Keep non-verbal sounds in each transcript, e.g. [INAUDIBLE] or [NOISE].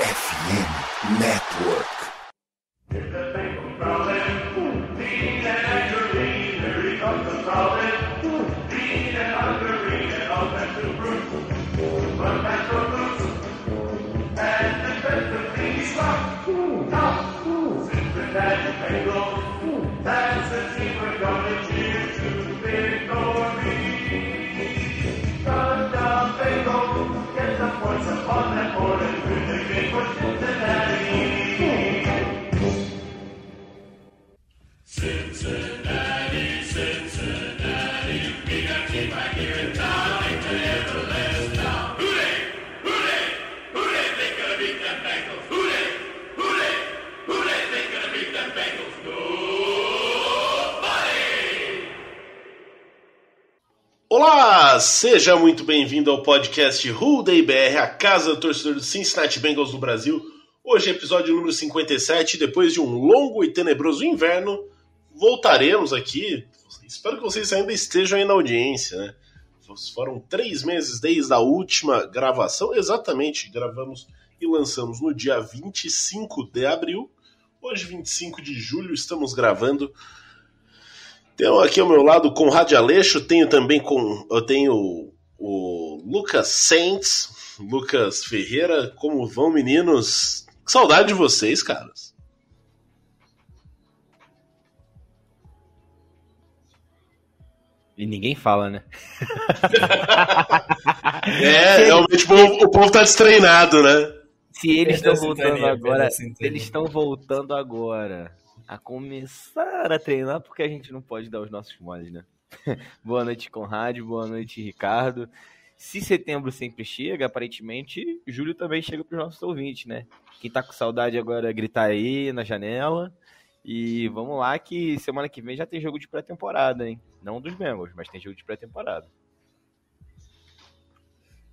FM Network. Olá, seja muito bem-vindo ao podcast Day BR, a casa do torcedor do Cincinnati Bengals do Brasil. Hoje, episódio número 57, depois de um longo e tenebroso inverno, voltaremos aqui. Espero que vocês ainda estejam aí na audiência, né? Foram três meses desde a última gravação, exatamente, gravamos e lançamos no dia 25 de abril. Hoje, 25 de julho, estamos gravando tenho aqui ao meu lado com Conrad Aleixo, tenho também com. Eu tenho o Lucas Saints, Lucas Ferreira. Como vão, meninos? Que saudade de vocês, caras. E ninguém fala, né? [LAUGHS] é, realmente o povo, o povo tá destreinado, né? Se eles estão voltando agora, eles estão voltando agora a começar a treinar, porque a gente não pode dar os nossos moles, né? [LAUGHS] boa noite, Conrad, boa noite, Ricardo. Se setembro sempre chega, aparentemente, julho também chega para os nossos ouvintes, né? Quem tá com saudade agora, gritar aí na janela. E vamos lá que semana que vem já tem jogo de pré-temporada, hein? Não dos Bengals, mas tem jogo de pré-temporada.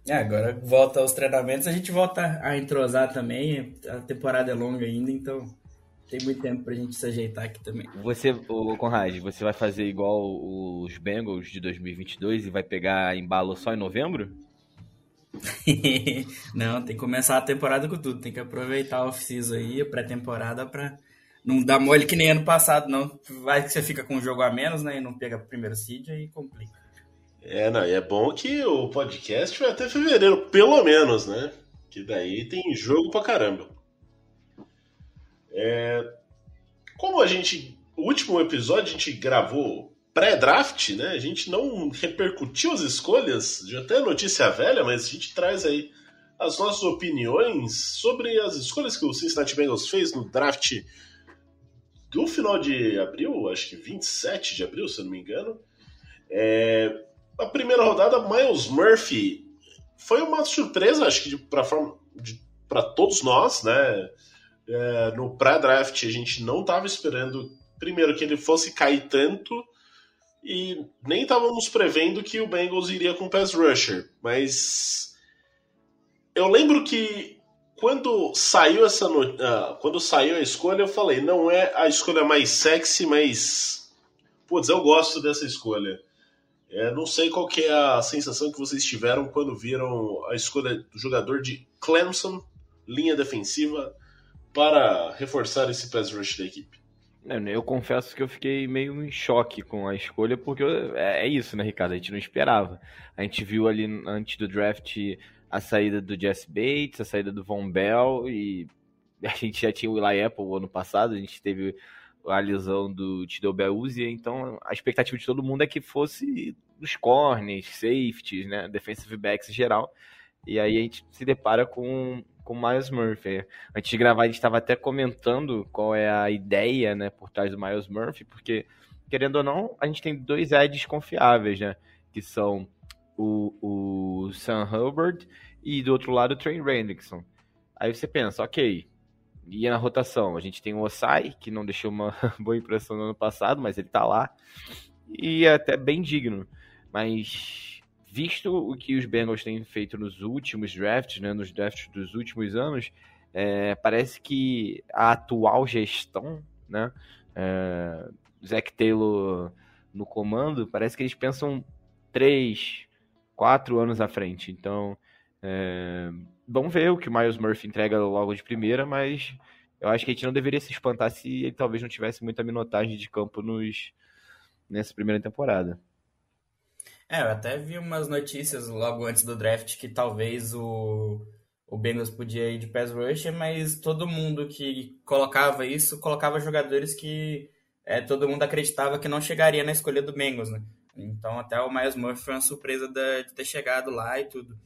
É, agora volta aos treinamentos, a gente volta a entrosar também. A temporada é longa ainda, então tem muito tempo pra gente se ajeitar aqui também. Você, o Conrad, você vai fazer igual os Bengals de 2022 e vai pegar embalo só em novembro? [LAUGHS] não, tem que começar a temporada com tudo. Tem que aproveitar a off-season aí, a pré-temporada, pra não dar mole que nem ano passado, não. Vai que você fica com um jogo a menos, né? E não pega primeiro seed, aí complica. É, não, e é bom que o podcast vai até fevereiro, pelo menos, né? Que daí tem jogo pra caramba. É, como a gente. O último episódio a gente gravou pré-draft, né? A gente não repercutiu as escolhas, já até notícia velha, mas a gente traz aí as nossas opiniões sobre as escolhas que o Cincinnati Bengals fez no draft do final de abril, acho que 27 de abril, se eu não me engano. É, a primeira rodada, Miles Murphy foi uma surpresa, acho que para todos nós, né? É, no pré-draft a gente não estava esperando, primeiro, que ele fosse cair tanto e nem estávamos prevendo que o Bengals iria com pass rusher, mas eu lembro que quando saiu essa no... uh, quando saiu a escolha eu falei não é a escolha mais sexy, mas putz, eu gosto dessa escolha. É, não sei qual que é a sensação que vocês tiveram quando viram a escolha do jogador de Clemson, linha defensiva, para reforçar esse pass rush da equipe? Eu confesso que eu fiquei meio em choque com a escolha, porque é, é isso, né, Ricardo? A gente não esperava. A gente viu ali antes do draft a saída do Jesse Bates, a saída do Von Bell, e a gente já tinha o Eli Apple ano passado, a gente teve a lesão do Tidal Beluzzi, então a expectativa de todo mundo é que fosse dos corners, safeties, né, defensive backs em geral, e aí a gente se depara com com Miles Murphy. Antes de gravar, a gente estava até comentando qual é a ideia, né, por trás do Miles Murphy, porque, querendo ou não, a gente tem dois Eds confiáveis, né, que são o, o Sam Hubbard e do outro lado o Trey Hendrickson. Aí você pensa, ok, e na rotação, a gente tem o Osai, que não deixou uma [LAUGHS] boa impressão no ano passado, mas ele tá lá, e é até bem digno. Mas visto o que os Bengals têm feito nos últimos drafts, né, nos drafts dos últimos anos, é, parece que a atual gestão, né, é, Taylor no comando, parece que eles pensam três, quatro anos à frente. Então, É, vamos ver o que o Miles Murphy entrega logo de primeira, mas eu acho que a gente não deveria se espantar se ele talvez não tivesse muita minutagem de campo nos, nessa primeira temporada. É, eu até vi umas notícias logo antes do draft que talvez o, o Bengals podia ir de pass rusher, mas todo mundo que colocava isso, colocava jogadores que é, todo mundo acreditava que não chegaria na escolha do Bengals, né? Então até o Miles Murphy foi uma surpresa de, de ter chegado lá e tudo.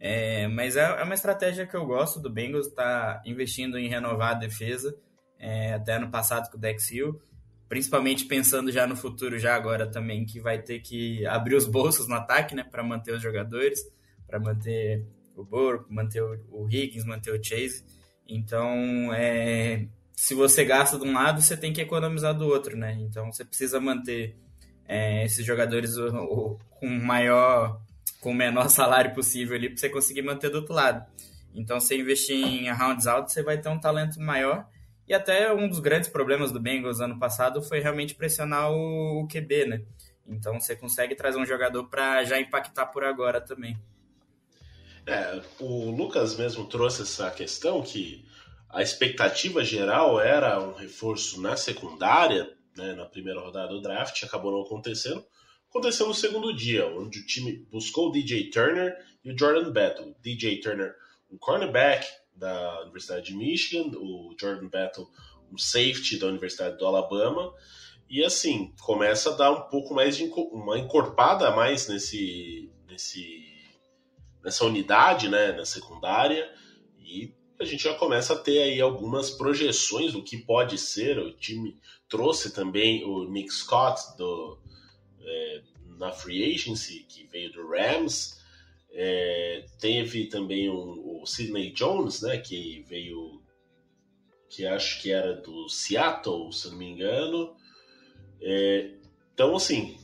É, mas é, é, uma estratégia que eu gosto do Bengals, tá investindo em renovar a defesa, é, até ano passado com o Dex Hill, principalmente pensando já no futuro, já agora também, que vai ter que abrir os bolsos no ataque, né, para manter os jogadores, para manter o Burrow, manter o, Higgins, manter o Chase. Então, é, se você gasta de um lado, você tem que economizar do outro, né? Então, você precisa manter é, esses jogadores o, o, com maior com o menor [LAUGHS] salário possível ali para você conseguir manter do outro lado. Então, se investir em rounds out, você vai ter um talento maior. E até um dos grandes problemas do Bengals ano passado foi realmente pressionar o, QB, né? Então, você consegue trazer um jogador para já impactar por agora também. É, o Lucas mesmo trouxe essa questão que a expectativa geral era um reforço na secundária, né, na primeira rodada do draft, acabou não acontecendo aconteceu no segundo dia, onde o time buscou o DJ Turner e o Jordan Battle. DJ Turner, um cornerback da Universidade de Michigan, o Jordan Battle, um safety da Universidade do Alabama. E assim, começa a dar um pouco mais de uma encorpada a mais nesse, nesse, nessa unidade, né, na secundária. E a gente já começa a ter aí algumas projeções do que pode ser. O time trouxe também o Nick Scott do, é, na free agency, que veio do Rams. É, teve também um, o Sidney Jones, né, que veio, que acho que era do Seattle, se não me engano. É, então, assim,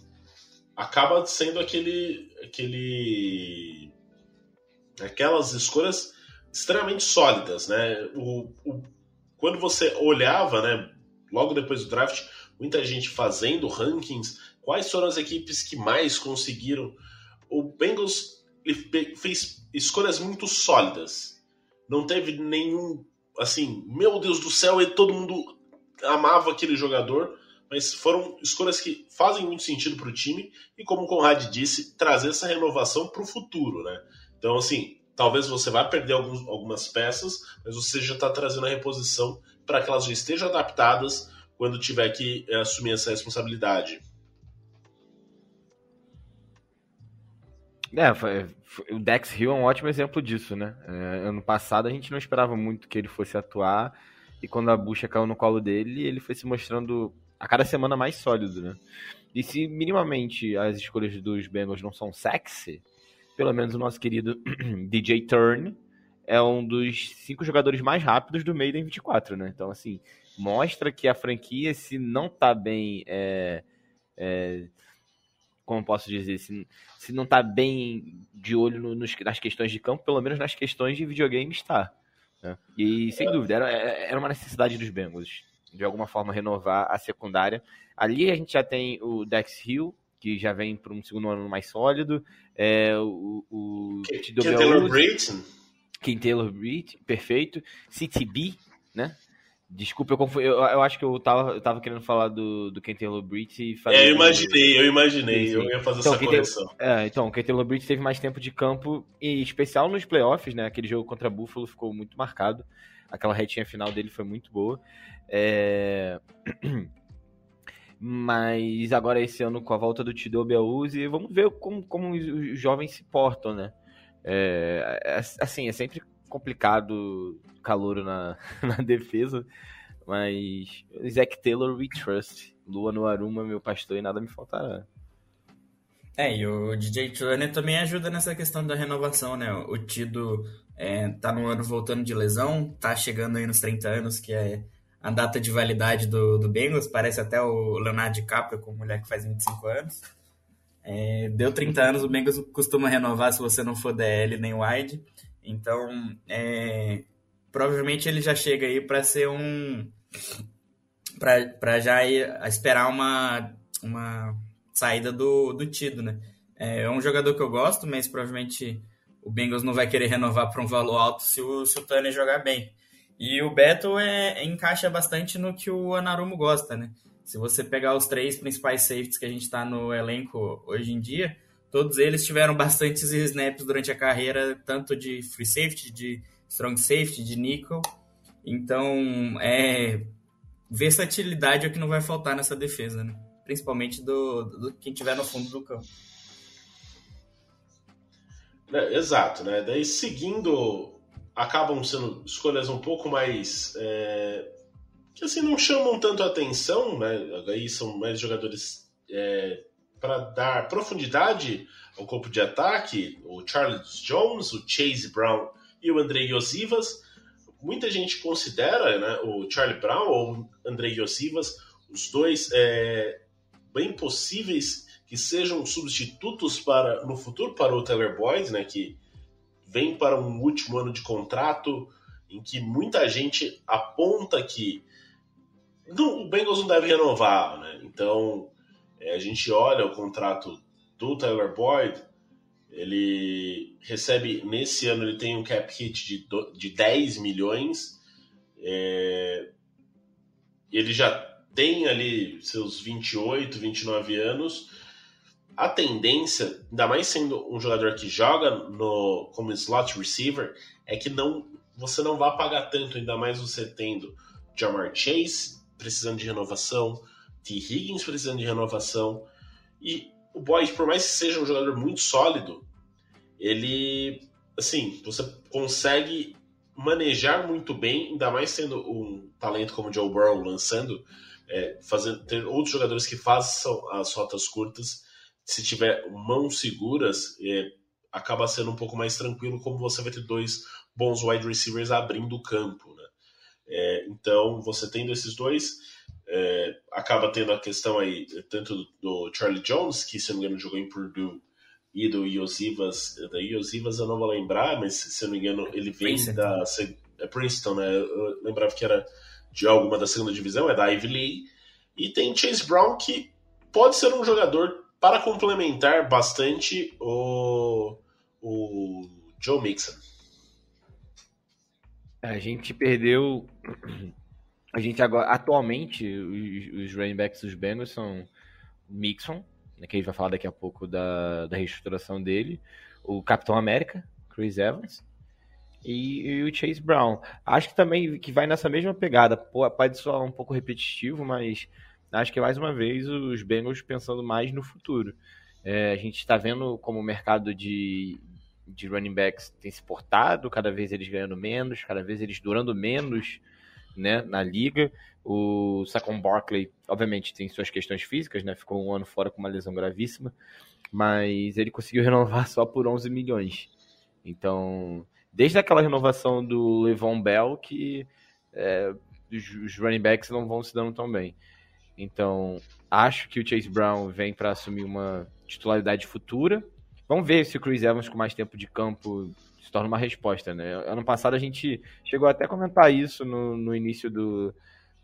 acaba sendo aquele, aquele, aquelas escolhas extremamente sólidas, né? O, o, quando você olhava, né, logo depois do draft, muita gente fazendo rankings Quais foram as equipes que mais conseguiram? O Bengals fez escolhas muito sólidas. Não teve nenhum, assim, meu Deus do céu, e todo mundo amava aquele jogador, mas foram escolhas que fazem muito sentido para o time e, como o Conrad disse, trazer essa renovação para o futuro, né? Então, assim, talvez você vá perder alguns, algumas peças, mas você já está trazendo a reposição para que elas já estejam adaptadas quando tiver que eh, assumir essa responsabilidade. É, foi, o Dex Hill é um ótimo exemplo disso, né? É, ano passado a gente não esperava muito que ele fosse atuar, e quando a bucha caiu no colo dele, ele foi se mostrando a cada semana mais sólido, né? E se minimamente as escolhas dos Bengals não são sexy, pelo menos o nosso querido [CLEARS THROAT] DJ Turn é um dos cinco jogadores mais rápidos do Maiden 24, né? Então, assim, mostra que a franquia, se não tá bem. É, é, como posso dizer, se, se não tá bem de olho no, nos, nas questões de campo, pelo menos nas questões de videogame está. Né? E sem dúvida, era, era uma necessidade dos Bengals, de alguma forma renovar a secundária. Ali a gente já tem o Dex Hill, que já vem para um segundo ano mais sólido, é, o, o Ken Taylor Britt, Ken Taylor Britt, perfeito, CTB, né? Desculpa, eu, confundi, eu, eu, acho que eu tava, eu tava querendo falar do, do Kentelo Britt e fazer. É, eu imaginei, eu imaginei, sim, sim. eu ia fazer então, essa correção. É, então, o Kentelo Britt teve mais tempo de campo, e especial nos playoffs, né? Aquele jogo contra Buffalo ficou muito marcado. Aquela retinha final dele foi muito boa. É... [CLEARS THROAT] Mas agora esse ano com a volta do Tido Beluzzi, vamos ver como, como os jovens se portam, né? É, é assim, é sempre complicado calor na, [LAUGHS] na defesa, mas Zack Taylor we trust. Lua no Aruma, meu pastor, e nada me faltará. É, e o DJ Turner também ajuda nessa questão da renovação, né? O Tido é, tá no ano voltando de lesão, tá chegando aí nos 30 anos, que é a data de validade do, do Bengals, parece até o Leonardo DiCaprio com mulher que faz 25 anos. É, deu 30 anos, o Bengals costuma renovar se você não for DL nem wide. Então, é, provavelmente ele já chega aí para ser um. para já ir, esperar uma, uma saída do, do Tido, né? É, é um jogador que eu gosto, mas provavelmente o, Bengals não vai querer renovar para um valor alto se o, se o jogar bem. E o Beto é, encaixa bastante no que o Anarumo gosta, né? Se você pegar os três principais safeties que a gente está no elenco hoje em dia, todos eles tiveram bastantes snaps durante a carreira, tanto de free safety, de strong safety, de nickel. Então, é versatilidade é o que não vai faltar nessa defesa, né? Principalmente do, do quem tiver no fundo do campo. É, exato, né? Daí seguindo, acabam sendo escolhas um pouco mais é, que assim não chamam tanto a atenção, né? Aí são mais jogadores é, para dar profundidade ao corpo de ataque, o Charles Jones, o Chase Brown e o Andrei Yosivas. Muita gente considera né, o Charlie Brown ou o Andrei Yosivas, os dois é, bem possíveis que sejam substitutos para no futuro para o Taylor Boyd, né, que vem para um último ano de contrato em que muita gente aponta que não, o Bengals não deve renovar, né? Então é, a gente olha o contrato do Tyler Boyd, ele recebe nesse ano ele tem um cap hit de, de 10 milhões. É, ele já tem ali seus 28, 29 anos. A tendência, ainda mais sendo um jogador que joga no, como slot receiver, é que não você não vai pagar tanto, ainda mais você tendo Jamar Chase precisando de renovação, T. Higgins precisando de renovação. E o Boyd, por mais que seja um jogador muito sólido, ele, assim, você consegue manejar muito bem, ainda mais sendo um talento como o Joe Burrow lançando, é, fazendo, ter outros jogadores que façam as rotas curtas, se tiver mãos seguras, é, acaba sendo um pouco mais tranquilo, como você vai ter dois bons wide receivers abrindo o campo, né? É, então, você tendo esses dois, é, acaba tendo a questão aí, tanto do Charlie Jones, que se não me engano jogou em Purdue, e do Iosivas. Da Iosivas eu não vou lembrar, mas se não me engano ele vem Princeton. da é Princeton, né? Eu lembrava que era de alguma da segunda divisão, é da Ivy League. E tem Chase Brown, que pode ser um jogador para complementar bastante o, o Joe Mixon. A gente perdeu a gente agora, atualmente, os, os running backs dos Bengals são Mixon, né, que a gente vai falar daqui a pouco da, da reestruturação dele, o Capitão América, Chris Evans, e, e, o Chase Brown. Acho que também que vai nessa mesma pegada. Pode soar um pouco repetitivo, mas acho que mais uma vez os Bengals pensando mais no futuro. É, a gente está vendo como o mercado de, de running backs tem se portado, cada vez eles ganhando menos, cada vez eles durando menos né, na liga. O Saquon Barkley, obviamente, tem suas questões físicas, né? Ficou um ano fora com uma lesão gravíssima, mas ele conseguiu [LAUGHS] renovar só por 11 milhões. Então, desde aquela renovação do Levon Bell, que é, os, running backs não vão se dando tão bem. Então, acho que o Chase Brown vem para assumir uma titularidade futura. Vamos ver se o Chris Evans, com mais tempo de campo, se torna uma resposta, né? Ano passado a gente chegou até a comentar isso no, no início do.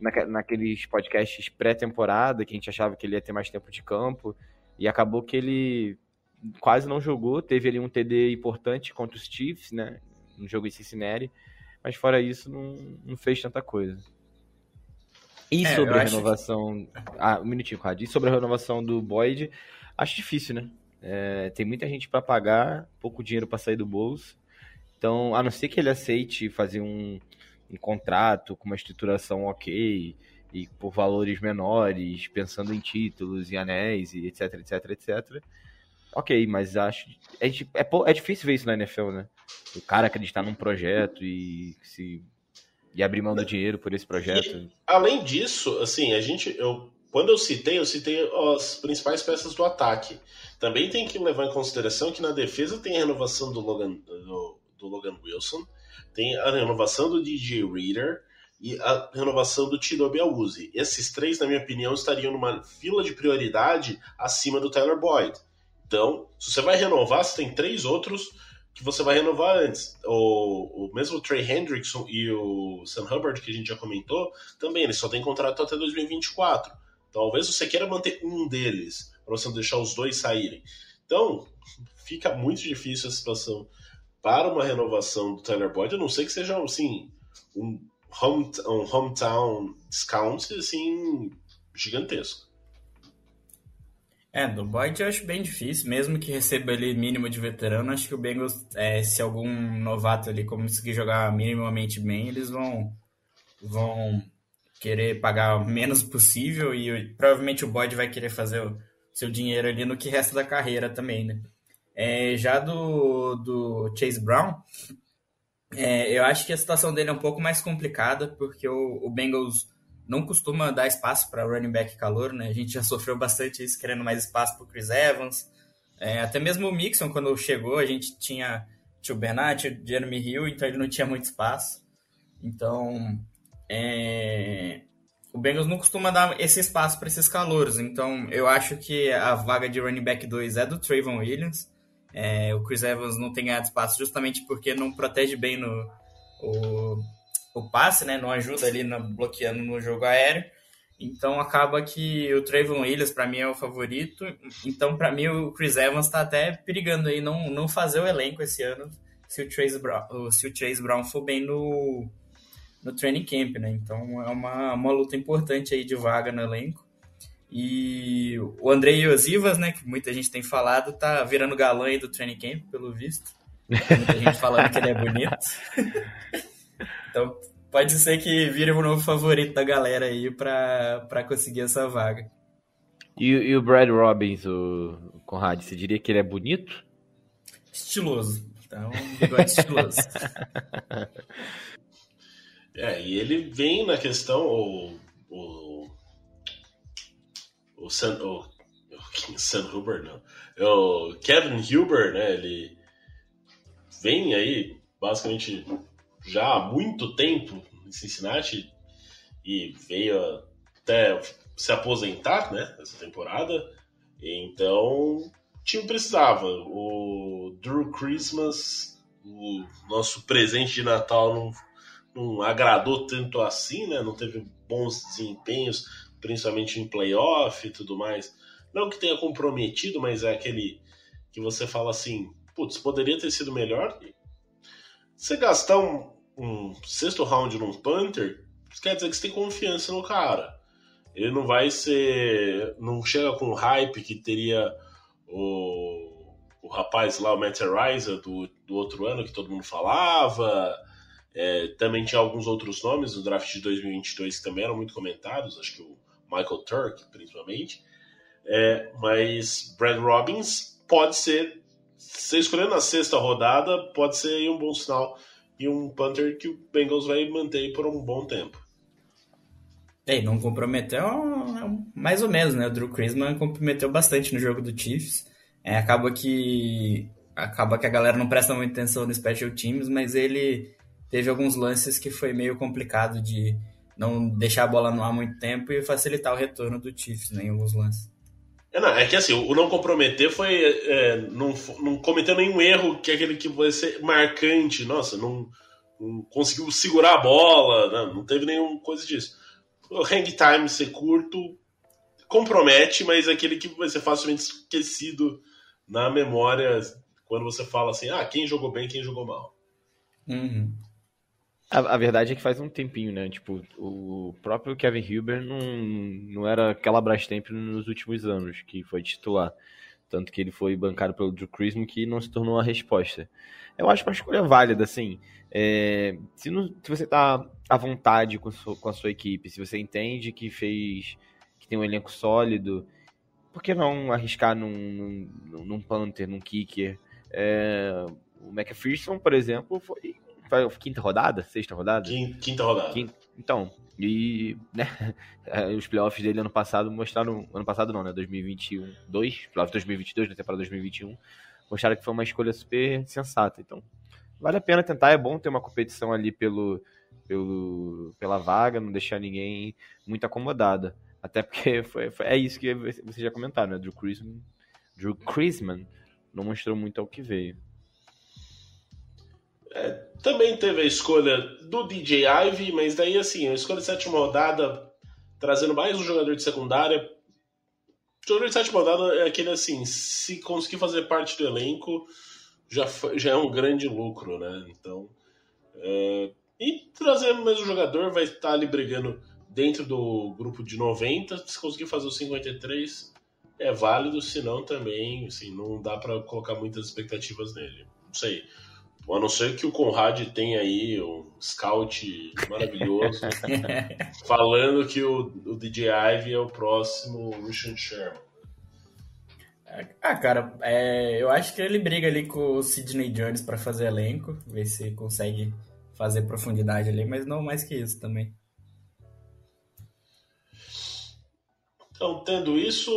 Na, naqueles podcasts pré-temporada, que a gente achava que ele ia ter mais tempo de campo, e acabou que ele quase não jogou, teve ali um TD importante contra os Chiefs, né? No jogo em Cincinnati, mas fora isso não, não fez tanta coisa. E é, sobre a renovação. Que... Ah, um minutinho, Rad. E sobre a renovação do Boyd, acho difícil, né? É, tem muita gente para pagar, pouco dinheiro para sair do bolso. Então, a não ser que ele aceite fazer um, um contrato com uma estruturação ok e por valores menores, pensando em títulos e anéis e etc, etc, etc. Ok, mas acho. É, é, é difícil ver isso na NFL, né? O cara acreditar num projeto e se. E abrir mão do dinheiro por esse projeto. E, além disso, assim, a gente. Eu, quando eu citei, eu citei as principais peças do ataque. Também tem que levar em consideração que na defesa tem a renovação do Logan. Do, do Logan Wilson, tem a renovação do DJ Reader e a renovação do Chidobe Awuzie. Esses três, na minha opinião, estariam numa fila de prioridade acima do Tyler Boyd. Então, se você vai renovar, você tem três outros que você vai renovar antes. O, o mesmo Trey Hendrickson e o Sam Hubbard, que a gente já comentou, também, eles só têm contrato até 2024. Talvez você queira manter um deles, para você não deixar os dois saírem. Então, fica muito difícil a situação para uma renovação do Tyler Boyd, a não sei que seja assim, um, home, um hometown discount assim, gigantesco. É, do Boyd eu acho bem difícil, mesmo que receba ali mínimo de veterano, acho que o Bengals, é, se algum novato ali conseguir jogar minimamente bem, eles vão, vão querer pagar o menos possível e provavelmente o Boyd vai querer fazer o seu dinheiro ali no que resta da carreira também, né? É, já do, do Chase Brown, é, eu acho que a situação dele é um pouco mais complicada, porque o, o Bengals não costuma dar espaço para running back calor, né? A gente já [LAUGHS] sofreu bastante isso, querendo mais espaço para Chris Evans. É, até mesmo o Mixon, quando chegou, a gente tinha o Bernard, o Jeremy Hill, então ele não tinha muito espaço. Então, é, o Bengals não costuma dar esse espaço para esses calouros. Então, eu acho que a vaga de running back 2 é do Trayvon Williams. É, o Chris Evans não tem ganhado espaço justamente porque não protege bem no, o, o passe, né? Não ajuda ali no, bloqueando no jogo aéreo. Então acaba que o Trayvon Williams para mim é o favorito. Então para mim o Chris Evans está até perigando aí não, não fazer o elenco esse ano se o Chase Brown, se o Chase Brown for bem no, no training camp, né? Então é uma, uma luta importante aí de vaga no elenco. E o Andrei Iosivas, né, que muita gente tem falado, tá virando galã aí do training camp, pelo visto. Muita gente falando que ele é bonito. [LAUGHS] Então, pode ser que vire o novo favorito da galera aí para conseguir essa vaga. E, e, o Brad Robbins, o Conrad, você diria que ele é bonito? Estiloso. Então, bigode estiloso. [LAUGHS] É, e ele vem na questão, o, o, o, San, o, o San Huber, não, o Kevin Huber, né, ele vem aí basicamente já há muito tempo em Cincinnati e veio até se aposentar, né, essa temporada. Então, o time precisava. O Drew Christmas, o nosso presente de Natal, não, não agradou tanto assim, né? Não teve bons desempenhos, principalmente em playoff e tudo mais. Não que tenha comprometido, mas é aquele que você fala assim, putz, poderia ter sido melhor. Você gastar um, um sexto round num punter, quer dizer que você tem confiança no cara. Ele não vai ser. Não chega com o hype que teria o, o rapaz lá, o Matt Riser, do, do outro ano, que todo mundo falava. É, também tinha alguns outros nomes no draft de 2022 que também eram muito comentados, acho que o Michael Turk, principalmente. É, mas Brad Robbins pode ser, se escolhendo na sexta rodada, pode ser um bom sinal e um punter que o Bengals vai manter por um bom tempo. É, não comprometeu mais ou menos, né? O Drew Chrisman comprometeu bastante no jogo do Chiefs. É, acaba que acaba que a galera não presta muita atenção no special teams, mas ele teve alguns lances que foi meio complicado de não deixar a bola no ar muito tempo e facilitar o retorno do Chiefs né, em alguns lances. É, não, é que assim, o não comprometer foi. É, não, não cometeu nenhum erro que é aquele que vai ser marcante. Nossa, não, não conseguiu segurar a bola, não, né, não teve nenhuma coisa disso. O hang time ser curto compromete, mas é aquele que vai ser facilmente esquecido na memória quando você fala assim: ah, quem jogou bem, quem jogou mal. Uhum. A, a, verdade é que faz um tempinho, né? Tipo, o próprio Kevin Huber não, não era aquela Brastemp nos últimos anos, que foi titular. Tanto que ele foi bancado pelo Drew Chrisman, que não se tornou a resposta. Eu acho uma escolha válida, assim. É, se, não, se, você tá à vontade com, so, com, a sua equipe, se você entende que fez. que tem um elenco sólido, por que não arriscar num, num, num Panther, num Kicker? É, o McPherson, por exemplo, foi quinta rodada? Sexta rodada? Quinta, quinta rodada. Quinta, então, e né, [LAUGHS] é, os playoffs dele ano passado mostraram. Ano passado não, né? 2021. 2, playoffs 2022, na temporada 2021. Mostraram que foi uma escolha super sensata. Então, vale a pena tentar. É bom ter uma competição ali pelo, pelo, pela vaga, não deixar ninguém muito acomodada. Até porque [LAUGHS] foi, foi é isso que vocês já comentaram, né? Drew Chrisman, Drew Chrisman não mostrou muito ao que veio. É, também teve a escolha do DJ Ivy, mas daí assim, a escolha de sétima rodada, trazendo mais um jogador de secundária. Jogador de sétima rodada é aquele assim, se conseguir fazer parte do elenco, já, já é um grande lucro, né? Então. É, e trazer mais um jogador, vai estar ali brigando dentro do grupo de 90. Se conseguir fazer os 53, é válido, senão também, assim, não dá para colocar muitas expectativas nele. Não sei. A não ser que o Conrad tenha aí um scout maravilhoso [LAUGHS] falando que o, o DJ Ivy é o próximo Richard Sherman. Ah, cara, é, eu acho que ele briga ali com o Sidney Jones para fazer elenco, ver se consegue fazer profundidade ali, mas não mais que isso também. Então, tendo isso,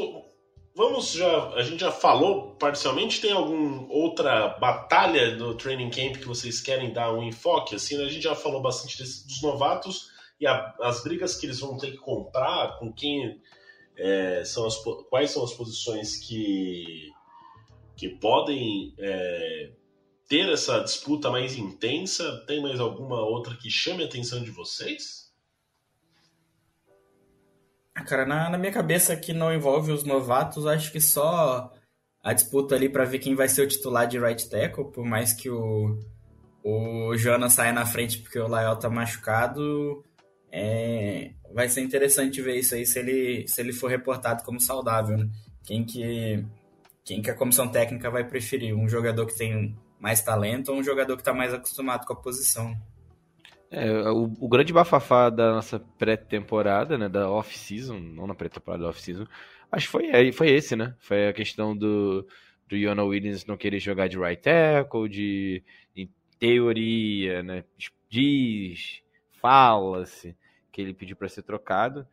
vamos já. A gente já falou parcialmente. Tem alguma outra batalha no training camp que vocês querem dar um enfoque? Assim, né? a gente já falou bastante desse, dos novatos e a, as brigas que eles vão ter que comprar, com quem é, são as, quais são as posições que, que podem é, ter essa disputa mais intensa? Tem mais alguma outra que chame a atenção de vocês? Ah, cara, na, na minha cabeça que não envolve os novatos, acho que só a disputa ali para ver quem vai ser o titular de right tackle, por mais que o, o Jonas saia na frente porque o Lael tá machucado, é, vai ser interessante ver isso aí se ele, se ele for reportado como saudável, né? Quem que, quem que a comissão técnica vai preferir? Um jogador que tem mais talento ou um jogador que está mais acostumado com a posição? É, o, o, grande bafafá da nossa pré-temporada, né, da off-season, não na pré-temporada, da off-season, acho que foi, foi esse, né? Foi a questão do, do Iona Williams não querer jogar de right tackle, de, em teoria, né, diz, fala-se que ele pediu para ser trocado,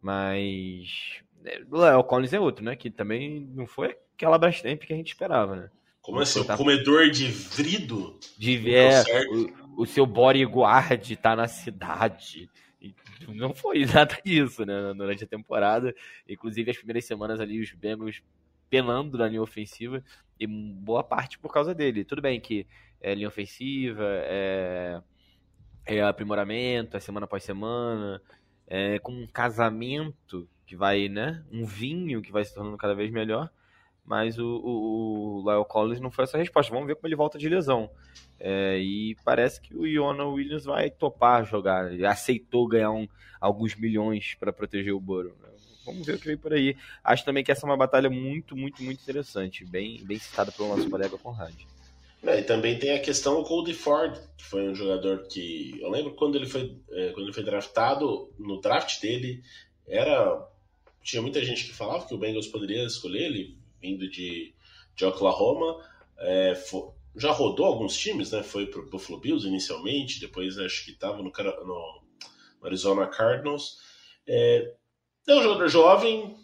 mas é, o Léo Collins é outro, né? Que também não foi aquela Brastemp que a gente esperava, né? Como assim? Tá... comedor de vrido? De é, o, o, seu bodyguard tá na cidade. Não foi [LAUGHS] nada disso, né? Durante a temporada. Inclusive, as primeiras semanas ali, os Bengals penando na linha ofensiva. E boa parte por causa dele. Tudo bem que é linha ofensiva, é é aprimoramento, é semana após semana, é com um casamento que vai, né? Um vinho que vai se tornando cada vez melhor. Mas o, o, o Lyle Collins não foi essa resposta. Vamos ver como ele volta de lesão. É, e parece que o Iona Williams vai topar jogar. Ele aceitou ganhar um, alguns milhões para proteger o Burrow. Vamos ver o que vem por aí. Acho também que essa é uma batalha muito, muito, muito interessante. Bem, bem citada pelo nosso colega Conrad. É, e também tem a questão do Cody Ford, que foi um jogador que. Eu lembro quando ele foi, é, quando ele foi draftado, no draft dele, era. Tinha muita gente que falava que o Bengals poderia escolher ele, vindo de, de Oklahoma. É, foi, já rodou alguns times, né? Foi pro Buffalo Bills inicialmente, depois acho que estava no, no, Arizona Cardinals. É, é um jogador jovem,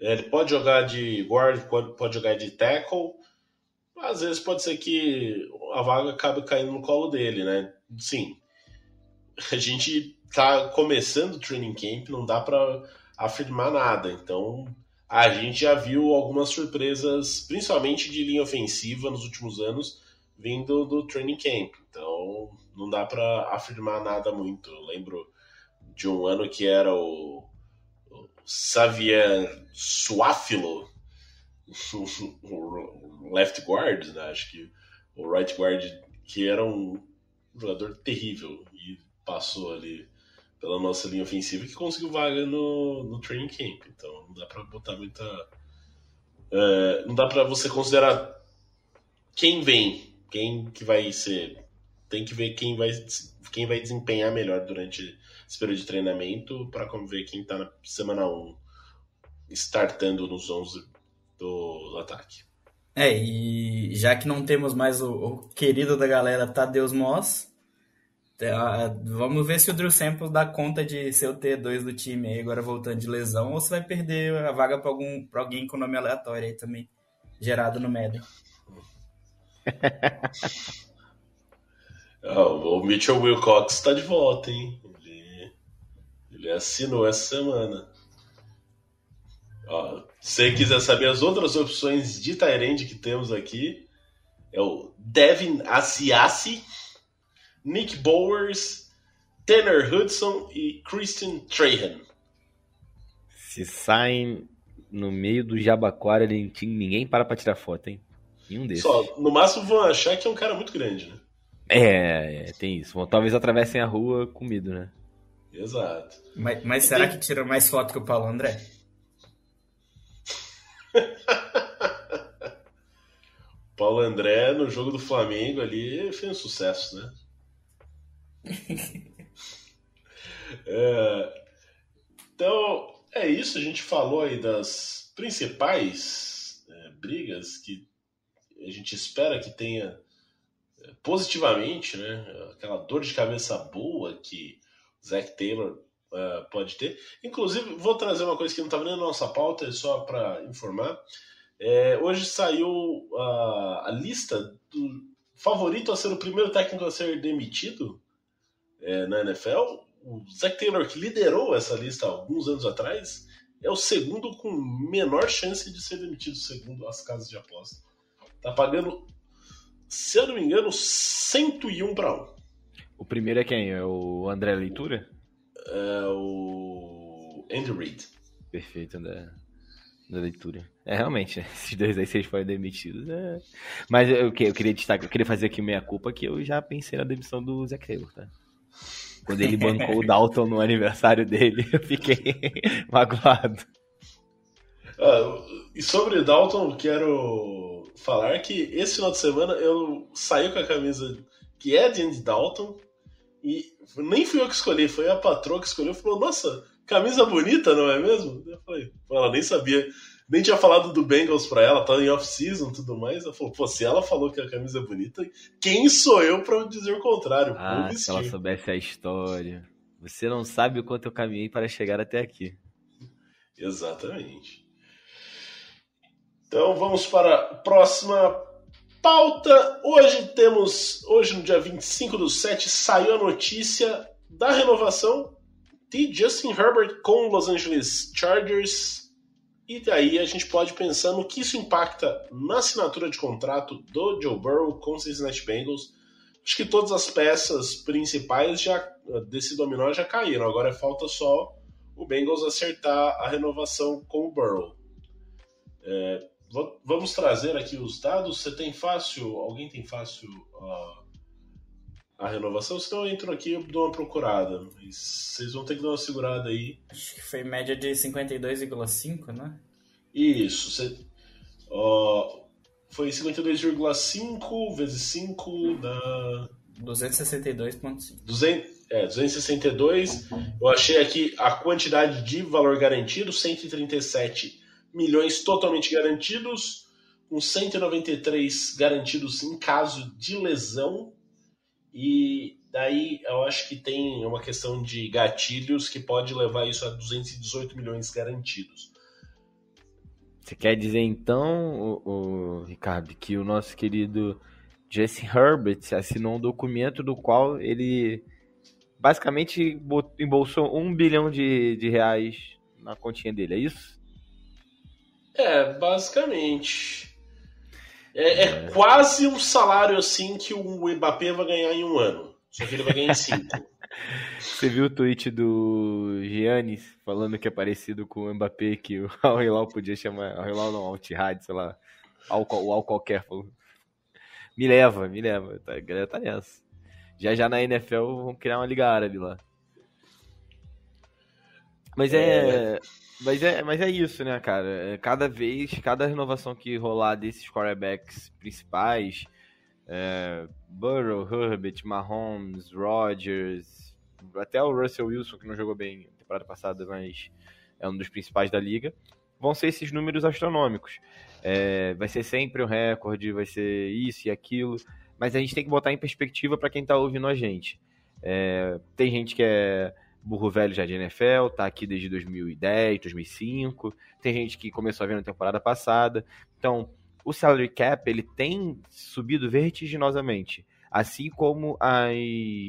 é, ele pode jogar de guard, pode, pode jogar de tackle às vezes pode ser que a vaga acabe caindo no colo dele, né? Sim, a gente tá começando o training camp, não dá para afirmar nada. Então, a gente já viu algumas surpresas, principalmente de linha ofensiva nos últimos anos, vindo do training camp. Então, não dá para afirmar nada muito. Eu lembro de um ano que era o, o Xavier Suáfilo, [LAUGHS] o left guard, né? acho que o right guard, que era um jogador terrível e passou ali pela nossa linha ofensiva que conseguiu vaga no, no training camp. Então não dá para botar muita. Uh, não dá para você considerar quem vem, quem que vai ser. Tem que ver quem vai, quem vai desempenhar melhor durante esse período de treinamento para ver quem está na semana 1 startando nos 11 do, do ataque. É, e já que não temos mais o, o querido da galera Tadeus Moss, vamos ver se o Drew Samples dá conta de ser o T2 do time aí, agora voltando de lesão, ou se vai perder a vaga para algum pra alguém com nome aleatório aí também, gerado no Madden. oh, [LAUGHS] o Mitchell Wilcox está de volta, hein? Ele, ele assinou essa semana. Se você quiser saber as outras opções de Tyrande que temos aqui, é o Devin Asiasi, Nick Bowers, Tanner Hudson e Christian Trahan. Se saem no meio do Jabaquara, ninguém para pra tirar foto, hein? Nenhum desses. Só, no máximo vão achar que é um cara muito grande, né? É, é tem isso. Bom, talvez atravessem a rua com medo, né? Exato. Mas, mas será que tiram mais foto que o Paulo André? [LAUGHS] Paulo André no jogo do Flamengo ali fez um sucesso, né? [LAUGHS] é, então, é isso. A gente falou aí das principais é, brigas que a gente espera que tenha é, positivamente, né? Aquela dor de cabeça boa que o Zac Taylor uh, pode ter. Inclusive, vou trazer uma coisa que não estava nem na nossa pauta, é só para informar. É, hoje saiu a, a, lista do favorito a ser o primeiro técnico a ser demitido é, na NFL. O Zac Taylor, que liderou essa lista alguns anos atrás, é o segundo com menor chance de ser demitido, segundo as casas de aposta. Tá pagando, se eu não me engano, 101 para 1. O primeiro é quem? É o André Leitura? É o Andy Reid. Perfeito, André da leitura. É, realmente, né? [LAUGHS] esses dois aí vocês foram demitidos. É... Mas eu, eu queria destacar, eu queria fazer aqui meia culpa que eu já pensei na demissão do Zac Taylor, tá? Quando ele bancou o Dalton no aniversário dele, eu fiquei [LAUGHS] magoado. Ah, e sobre Dalton, quero falar que esse final de semana eu saí com a camisa que é de Andy Dalton e nem fui eu que escolhi, foi a patroa que escolheu. Falou, nossa, camisa bonita, não é mesmo? Eu falei, ela nem sabia, nem tinha falado do Bengals pra ela, tá em off-season e tudo mais. Ela falou, pô, se ela falou que a camisa é bonita, quem sou eu pra dizer o contrário? Ah, se ela soubesse a história. Você não sabe o quanto eu caminhei para chegar até aqui. Exatamente. Então vamos para a próxima pauta. Hoje temos, hoje no dia 25 do 7, saiu a notícia da renovação de Justin Herbert com Los Angeles Chargers. E daí a gente pode pensar no que isso impacta na assinatura de contrato do Joe Burrow com os Cincinnati Bengals. Acho que todas as peças principais já desse dominó já caíram. Agora falta só o Bengals acertar a renovação com o Burrow. É, vamos trazer aqui os dados. Você tem fácil? Alguém tem fácil uh, a renovação, senão eu entro aqui e dou uma procurada. Mas vocês vão ter que dar uma segurada aí. Acho que foi média de 52,5, né? Isso. Você, ó, foi 52,5 vezes 5 dá. 262,5. É, 262. Eu achei aqui a quantidade de valor garantido: 137 milhões totalmente garantidos, com 193 garantidos em caso de lesão e daí eu acho que tem uma questão de gatilhos que pode levar isso a 218 milhões garantidos. Você quer dizer então, o, o Ricardo, que o nosso querido Jesse Herbert assinou um documento do qual ele basicamente embolsou um bilhão de, de reais na continha dele, é isso? É, basicamente. É, é, quase um salário assim que o Mbappé vai ganhar em um ano. Só que ele vai ganhar em cinco. [LAUGHS] Você viu o tweet do Giannis falando que é parecido com o Mbappé, que o [LAUGHS] Al Hilal podia chamar. Al Hilal não, Al Tihad, sei lá. Al, o Al qualquer. Falou. Me leva, me leva. Tá, a galera tá nessa. Já já na NFL vão criar uma liga árabe lá. Mas é. é... Mas é, mas é isso, né, cara? É, cada vez, cada renovação que rolar desses quarterbacks principais, é, Burrow, Herbert, Mahomes, Rodgers, até o Russell Wilson, que não jogou bem na temporada passada, mas é um dos principais da liga, vão ser esses números astronômicos. É, vai ser sempre um recorde, vai ser isso e aquilo, mas a gente tem que botar em perspectiva para quem está ouvindo a gente. É, tem gente que é burro velho já de NFL, tá aqui desde 2010, 2005. Tem gente que começou a ver na temporada passada. Então, o salary cap ele tem subido vertiginosamente, assim como as,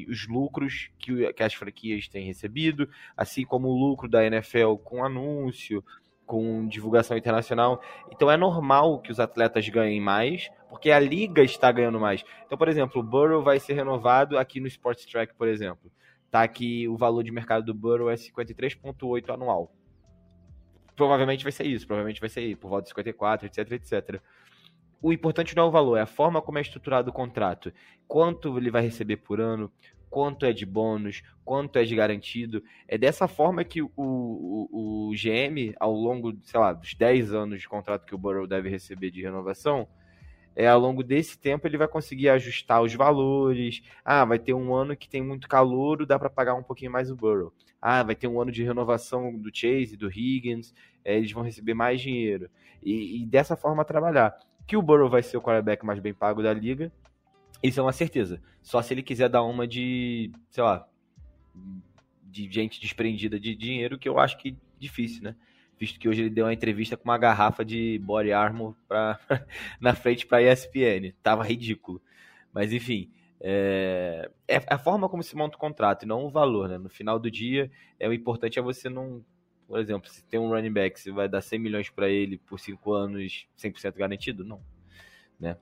os lucros que, que as franquias têm recebido, assim como o lucro da NFL com anúncio, com divulgação internacional. Então é normal que os atletas ganhem mais, porque a liga está ganhando mais. Então, por exemplo, o Burrow vai ser renovado aqui no Sports Track, por exemplo tá que o valor de mercado do Burrow é 53,8 anual. Provavelmente vai ser isso, provavelmente vai ser por volta de 54, etc, etc. o importante não é o valor, é a forma como é estruturado o contrato. Quanto ele vai receber por ano, quanto é de bônus, quanto é de garantido. É dessa forma que o, o, o GM, ao longo, sei lá, dos 10 anos de contrato que o Burrow deve receber de renovação, é, ao longo desse tempo ele vai conseguir ajustar os valores. Ah, vai ter um ano que tem muito calor, dá para pagar um pouquinho mais o Burrow. Ah, vai ter um ano de renovação do Chase, do Higgins, é, eles vão receber mais dinheiro. E, e, dessa forma trabalhar. Que o Burrow vai ser o quarterback mais bem pago da liga, isso é uma certeza. Só se ele quiser dar uma de, sei lá, de gente desprendida de dinheiro, que eu acho que difícil, né? Visto que hoje ele deu uma entrevista com uma garrafa de body armor pra, [LAUGHS] na frente para ESPN. Tava ridículo. Mas enfim, é, é, a forma como se monta o contrato e não o valor, né? No final do dia, é o importante é você não, por exemplo, se tem um running back, você vai dar 100 milhões para ele por 5 anos, 100% garantido? Não, né?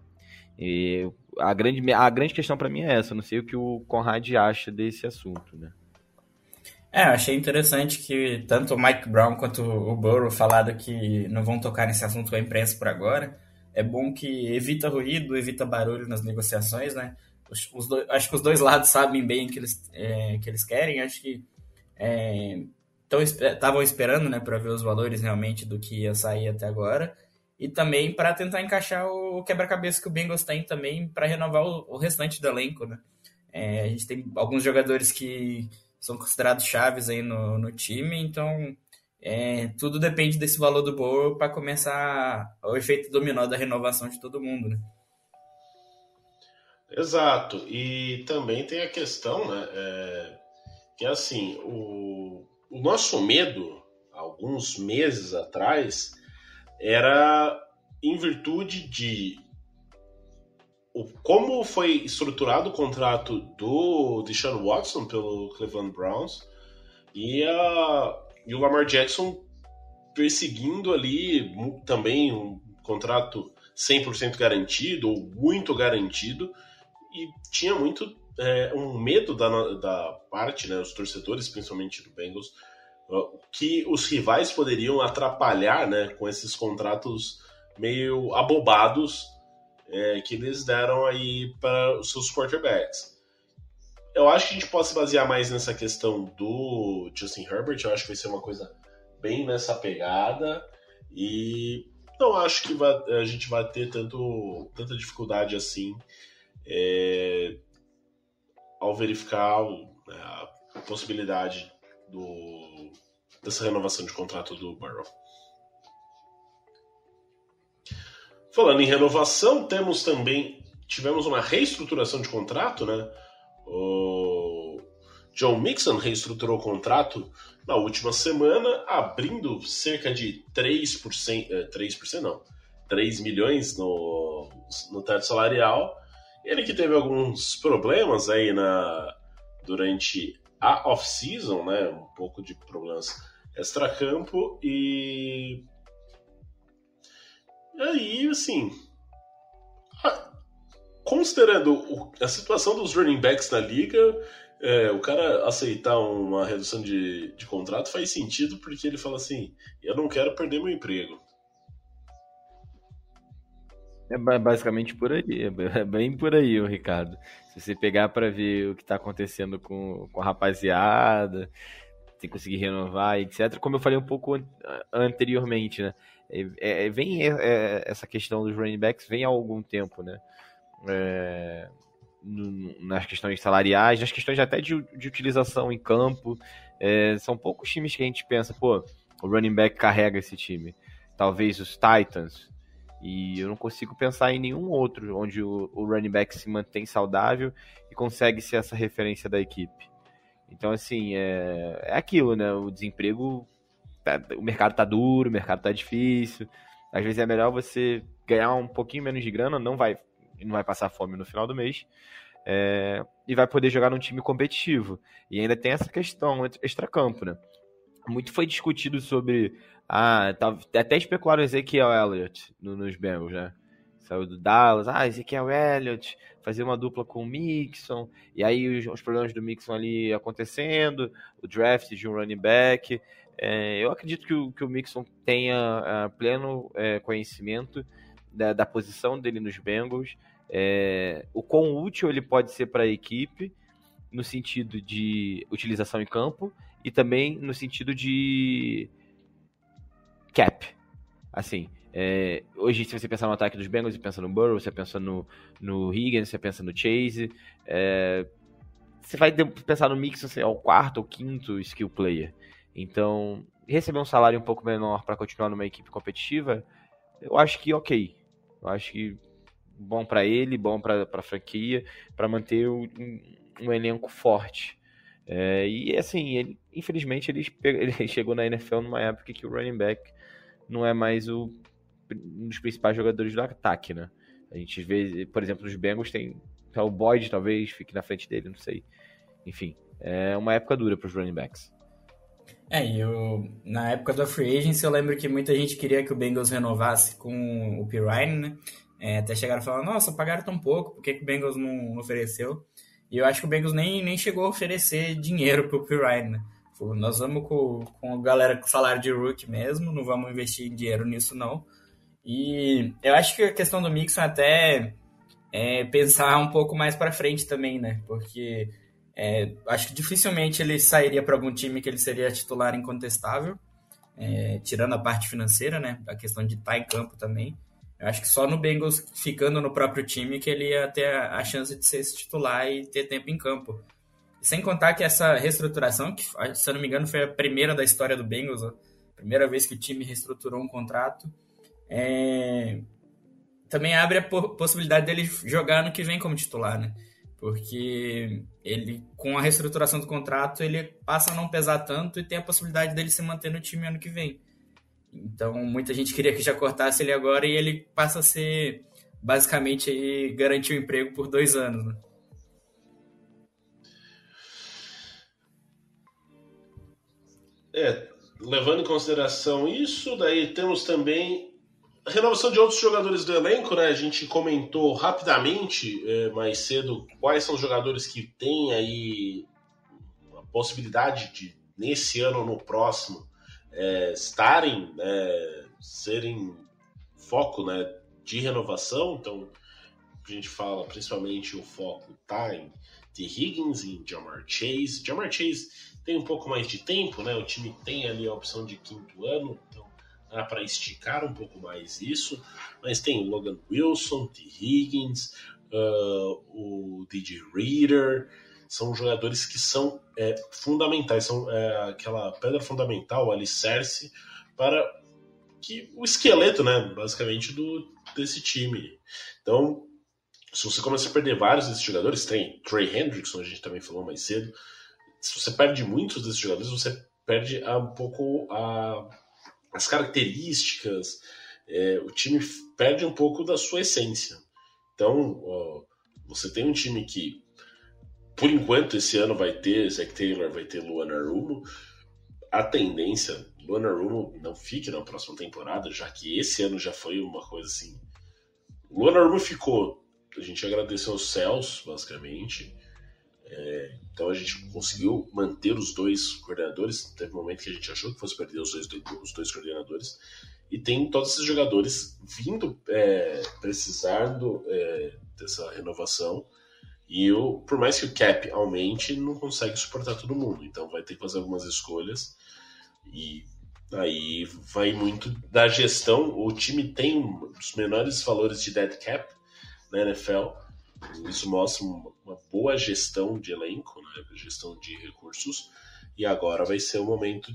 E a grande, a grande questão para mim é essa. Eu não sei o que o Conrad acha desse assunto, né? É, achei interessante que tanto o Mike Brown quanto o Burrow falaram que não vão tocar nesse assunto com a imprensa por agora. É bom que evita ruído, evita barulho nas negociações, né? Os, os dois, acho que os dois lados sabem bem o que eles, é, que eles querem. Acho que estavam é, esperando, né, para ver os valores realmente do que ia sair até agora e também para tentar encaixar o quebra-cabeça que o Bengals tem também para renovar o, o, restante do elenco, né? É, a gente tem alguns jogadores que são considerados chaves aí no, no time, então é, tudo depende desse valor do Bowl para começar o efeito dominó da renovação de todo mundo, né? Exato, e também tem a questão, né, é, que assim, o, o nosso medo, alguns meses atrás, era em virtude de o, como foi estruturado o contrato do Deshaun Watson pelo Cleveland Browns e, a, e o Lamar Jackson perseguindo ali também um contrato 100% garantido ou muito garantido e tinha muito é, um medo da, da parte, né, os torcedores, principalmente do Bengals, que os rivais poderiam atrapalhar né, com esses contratos meio abobados é, que eles deram aí para os seus quarterbacks. Eu acho que a gente pode se basear mais nessa questão do Justin Herbert, eu acho que vai ser uma coisa bem nessa pegada e não acho que vai, a gente vai ter tanto, tanta dificuldade assim é, ao verificar a possibilidade do, dessa renovação de contrato do Burrow. Falando em renovação, temos também tivemos uma reestruturação de contrato, né? O John Mixon reestruturou o contrato na última semana, abrindo cerca de 3%, 3% é, não, 3 milhões no, no teto salarial. Ele que teve alguns problemas aí na durante a off-season, né? Um pouco de problemas extracampo e aí, assim, considerando a situação dos running backs na liga, é, o cara aceitar uma redução de, de contrato faz sentido porque ele fala assim: eu não quero perder meu emprego. É basicamente por aí, é bem por aí, o Ricardo. Se você pegar para ver o que está acontecendo com, com a rapaziada, que conseguir renovar, etc. Como eu falei um pouco anteriormente, né? É, é, vem é, essa questão dos running backs vem há algum tempo, né? É, nas questões salariais, nas questões até de, de utilização em campo. É, são poucos times que a gente pensa, pô, o running back carrega esse time. Talvez os Titans, e eu não consigo pensar em nenhum outro onde o, o running back se mantém saudável e consegue ser essa referência da equipe. Então, assim, é, é aquilo, né? O desemprego, tá, o mercado tá duro, o mercado tá difícil. Às vezes é melhor você ganhar um pouquinho menos de grana, não vai, não vai passar fome no final do mês, é, e vai poder jogar num time competitivo. E ainda tem essa questão extra-campo, né? Muito foi discutido sobre ah, tá, até especularam Ezequiel Elliott no, nos Bengals, né? Saiu do Dallas, ah, Ezequiel Elliott, fazer uma dupla com o Mixon, e aí os, os, problemas do Mixon ali acontecendo, o draft de um running back. É, eu acredito que o, que o Mixon tenha uh, pleno é, conhecimento da, da posição dele nos Bengals, é, o quão útil ele pode ser para a equipe no sentido de utilização em campo e também no sentido de cap. Assim, é, hoje, se você pensar no ataque dos Bengals, você pensa no Burrow, você pensa no, no Higgins, você pensa no Chase. É, você vai pensar no Mix, você é o quarto ou quinto skill player. Então, receber um salário um pouco menor para continuar numa equipe competitiva, eu acho que ok. Eu acho que bom para ele, bom para a franquia, para manter um, um, elenco forte. É, e assim, ele, infelizmente ele, [LAUGHS] ele chegou na NFL numa época que o running back não é mais o, um dos principais jogadores do ataque, né? A gente vê, por exemplo, os Bengals tem o Boyd talvez fique na frente dele, não sei. Enfim, é uma época dura para os running backs. É, eu, na época da Free Agency, eu lembro que muita gente queria que o Bengals renovasse com o Pirine, né? É, até chegaram a falar, nossa, pagaram tão pouco, por que, que o Bengals não ofereceu? E eu acho que o Bengals nem, nem chegou a oferecer dinheiro pro Pirine, né? Falou, nós vamos com, com a galera com salário de rookie mesmo, não vamos investir dinheiro nisso não. E eu acho que a questão do Mixon até é pensar um pouco mais para frente também, né? Porque é, acho que dificilmente ele sairia para algum time que ele seria titular incontestável, é, tirando a parte financeira, né? A questão de estar em campo também. Eu acho que só no Bengals ficando no próprio time que ele ia ter a, chance de ser titular e ter tempo em campo. Sem contar que essa reestruturação, que se eu não me engano foi a primeira da história do Bengals, a primeira vez que o time reestruturou um contrato, é... também abre a possibilidade dele jogar no que vem como titular, né? Porque ele com a reestruturação do contrato ele passa a não pesar tanto e tem a possibilidade dele se manter no time ano que vem. Então muita gente queria que já cortasse ele agora e ele passa a ser basicamente garantir o emprego por dois anos. Né? É, levando em consideração isso, daí temos também renovação de outros jogadores do elenco, né? A gente comentou rapidamente é, mais cedo quais são os jogadores que têm aí a possibilidade de, nesse ano ou no próximo, é, estarem, né, serem foco né, de renovação. Então, a gente fala principalmente o foco tá em de Higgins em Jamar Chase. Jamar Chase tem um pouco mais de tempo, né? O time tem ali a opção de quinto ano, né, para esticar um pouco mais isso, mas tem Logan Wilson, T. Higgins, uh, o DJ Reader, são jogadores que são é, fundamentais, são é, aquela pedra fundamental, alicerce para que o esqueleto, né, basicamente do desse time. Então, se você começa a perder vários desses jogadores, tem Trey Hendrickson, a gente também falou mais cedo. Se você perde muitos desses jogadores, você perde um pouco a as características, é, o time perde um pouco da sua essência. Então, ó, você tem um time que, por enquanto, esse ano vai ter Zach Taylor, vai ter Luan Arumo. A tendência, Luan Arumo não fique na próxima temporada, já que esse ano já foi uma coisa assim. Luan Arumo ficou, a gente agradeceu aos céus, basicamente. É, então a gente conseguiu manter os dois coordenadores. Teve um momento que a gente achou que fosse perder os dois, os dois coordenadores. E tem todos esses jogadores vindo é, precisando é, dessa renovação. E eu, por mais que o cap aumente, não consegue suportar todo mundo. Então vai ter que fazer algumas escolhas. E aí vai muito da gestão. O time tem os menores valores de dead cap na NFL isso mostra uma boa gestão de elenco, né? gestão de recursos, e agora vai ser o momento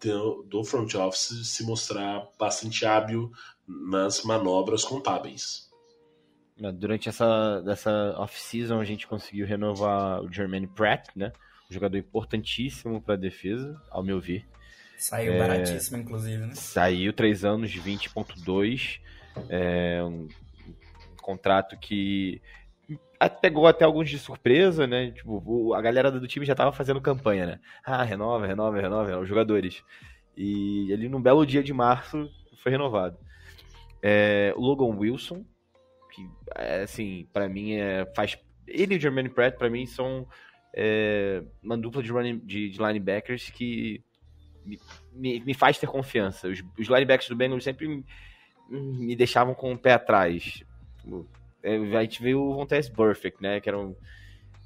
do, do front office se mostrar bastante hábil nas manobras contábeis. Durante essa dessa off-season a gente conseguiu renovar o Jermaine Pratt, né? Um jogador importantíssimo para a defesa, ao meu ver. Saiu é, baratíssimo, inclusive, né? Saiu três anos de 20.2. É um contrato que pegou até alguns de surpresa, né? Tipo, a galera do time já tava fazendo campanha, né? Ah, renova, renova, renova, os jogadores. E ele, num belo dia de março, foi renovado. É, o Logan Wilson, que, é, assim, para mim, é, faz. Ele e o Jermaine Pratt, para mim, são é, uma dupla de, running, de, de linebackers que me, me, me, faz ter confiança. Os, os linebackers do Bengals sempre me deixavam com o pé atrás. É, a gente viu o Vontaze Perfect, né? Que era, um,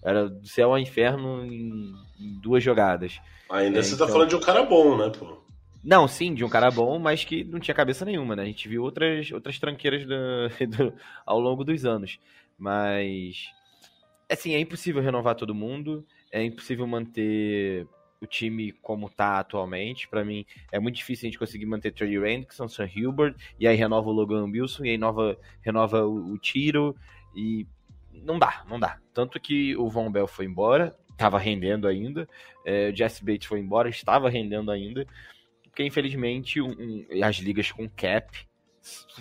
era do céu ao inferno em, em duas jogadas. Ainda é, você tá então... tá falando de um cara bom, né, pô? Não, sim, de um cara bom, mas que não tinha cabeça nenhuma, né? A gente viu outras, outras tranqueiras do, [LAUGHS] do, ao longo dos anos. Mas, assim, é impossível renovar todo mundo, é impossível manter o time como tá atualmente. Para mim, é muito difícil a gente conseguir manter Trey Hendrickson, Sam Hilbert, e aí renova o Logan Wilson, e aí nova, renova o, o Tiro, e não dá, não dá. Tanto que o Von Bell foi embora, estava rendendo ainda, é, o Jesse Bates foi embora, estava rendendo ainda, porque infelizmente um, um, as ligas com cap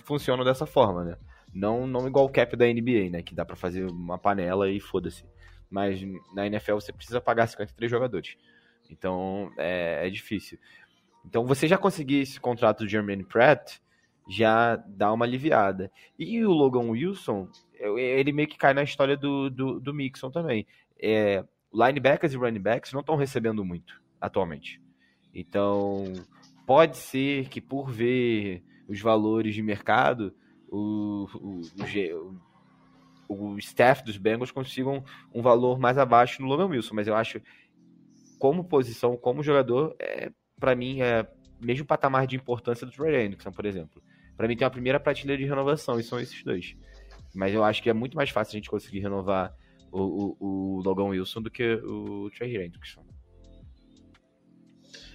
funcionam dessa forma, né? Não, não igual o cap da NBA, né? Que dá para fazer uma panela e foda-se. Mas na NFL você precisa pagar 53 jogadores. Então é, é, difícil. Então você já conseguir esse contrato do Jermaine Pratt já dá uma aliviada. E o Logan Wilson, ele meio que cai na história do, do, do Mixon também. É, linebackers e running backs não estão recebendo muito atualmente. Então pode ser que por ver os valores de mercado, o, o, o, o staff dos Bengals consigam um valor mais abaixo no Logan Wilson, mas eu acho como posição, como jogador, é, para mim é mesmo patamar de importância do Trey Hendrickson, por exemplo. Para mim tem a primeira prateleira de renovação e são esses dois. Mas eu acho que é muito mais fácil a gente conseguir renovar o, o, o Logan Wilson do que o Trey Hendrickson.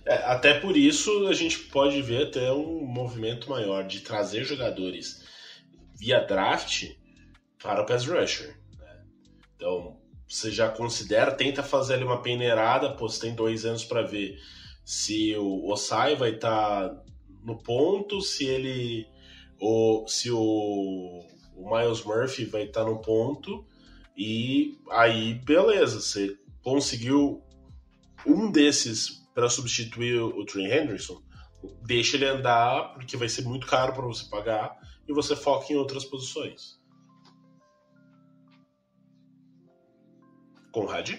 É, até por isso a gente pode ver até um movimento maior de trazer jogadores via draft para o pass rusher. Né? Então, você já considera, tenta fazer ali uma peneirada, pô, você tem dois anos para ver se o Osai vai estar tá no ponto, se ele. Ou se o, o Miles Murphy vai estar tá no ponto. E aí, beleza, você conseguiu um desses para substituir o Trey Henderson, deixa ele andar, porque vai ser muito caro para você pagar, e você foca em outras posições. Conrad?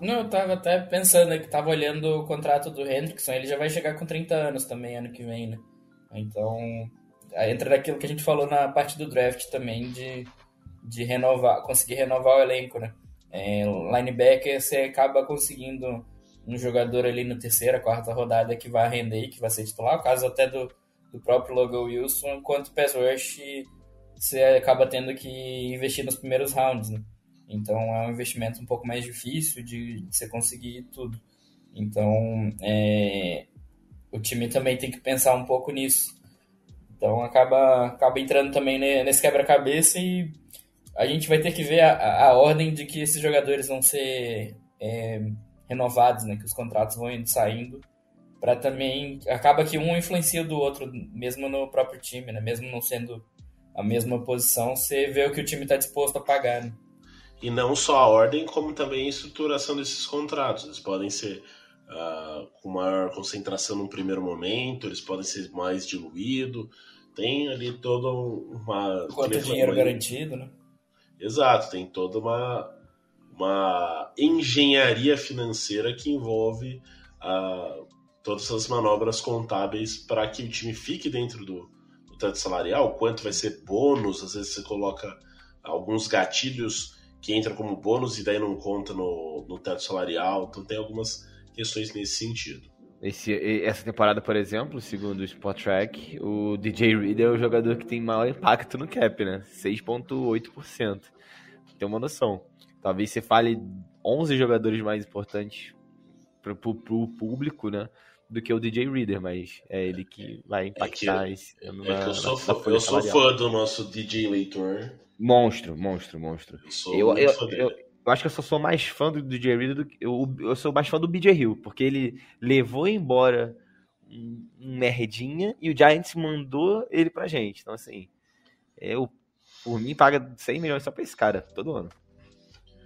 Não, eu tava até pensando que tava olhando o contrato do Hendrickson, ele já vai chegar com 30 anos também ano que vem, né? Então, entra naquilo que a gente falou na parte do draft também, de, de renovar, conseguir renovar o elenco, né? É, linebacker, você acaba conseguindo um jogador ali na terceira, quarta rodada que vai render que vai ser titular, o caso até do, do próprio Logan Wilson, enquanto o pass rush você acaba tendo que investir nos primeiros rounds, né? Então é um investimento um pouco mais difícil de, de você conseguir tudo. Então é, o time também tem que pensar um pouco nisso. Então acaba, acaba entrando também nesse quebra-cabeça e a gente vai ter que ver a, a ordem de que esses jogadores vão ser é, renovados, né? Que os contratos vão indo saindo para também acaba que um influencia do outro, mesmo no próprio time, né? Mesmo não sendo a mesma posição, você vê o que o time está disposto a pagar. Né? E não só a ordem, como também a estruturação desses contratos. Eles podem ser uh, com maior concentração no primeiro momento, eles podem ser mais diluídos. Tem ali toda uma. Quanto dinheiro garantido, né? Exato, tem toda uma, uma engenharia financeira que envolve uh, todas as manobras contábeis para que o time fique dentro do, do teto salarial, quanto vai ser bônus, às vezes você coloca alguns gatilhos que entram como bônus e daí não conta no, no teto salarial, então tem algumas questões nesse sentido. Esse, essa temporada, por exemplo, segundo o Spot Track, o DJ Reader é o jogador que tem maior impacto no cap, né? 6,8%. Tem uma noção. Talvez você fale 11 jogadores mais importantes para o público, né? Do que o DJ Reader, mas é ele que vai impactar é que, esse é que eu sou, fã, eu sou fã do nosso DJ Leitor. Monstro, monstro, monstro. Eu, sou eu, eu, eu, eu, acho que eu só sou mais fã do DJ Reader do que. Eu, eu sou mais fã do BJ Hill, porque ele levou embora um, um merdinha e o Giants mandou ele pra gente. Então, assim, eu, por mim, paga 100 milhões só pra esse cara, todo ano.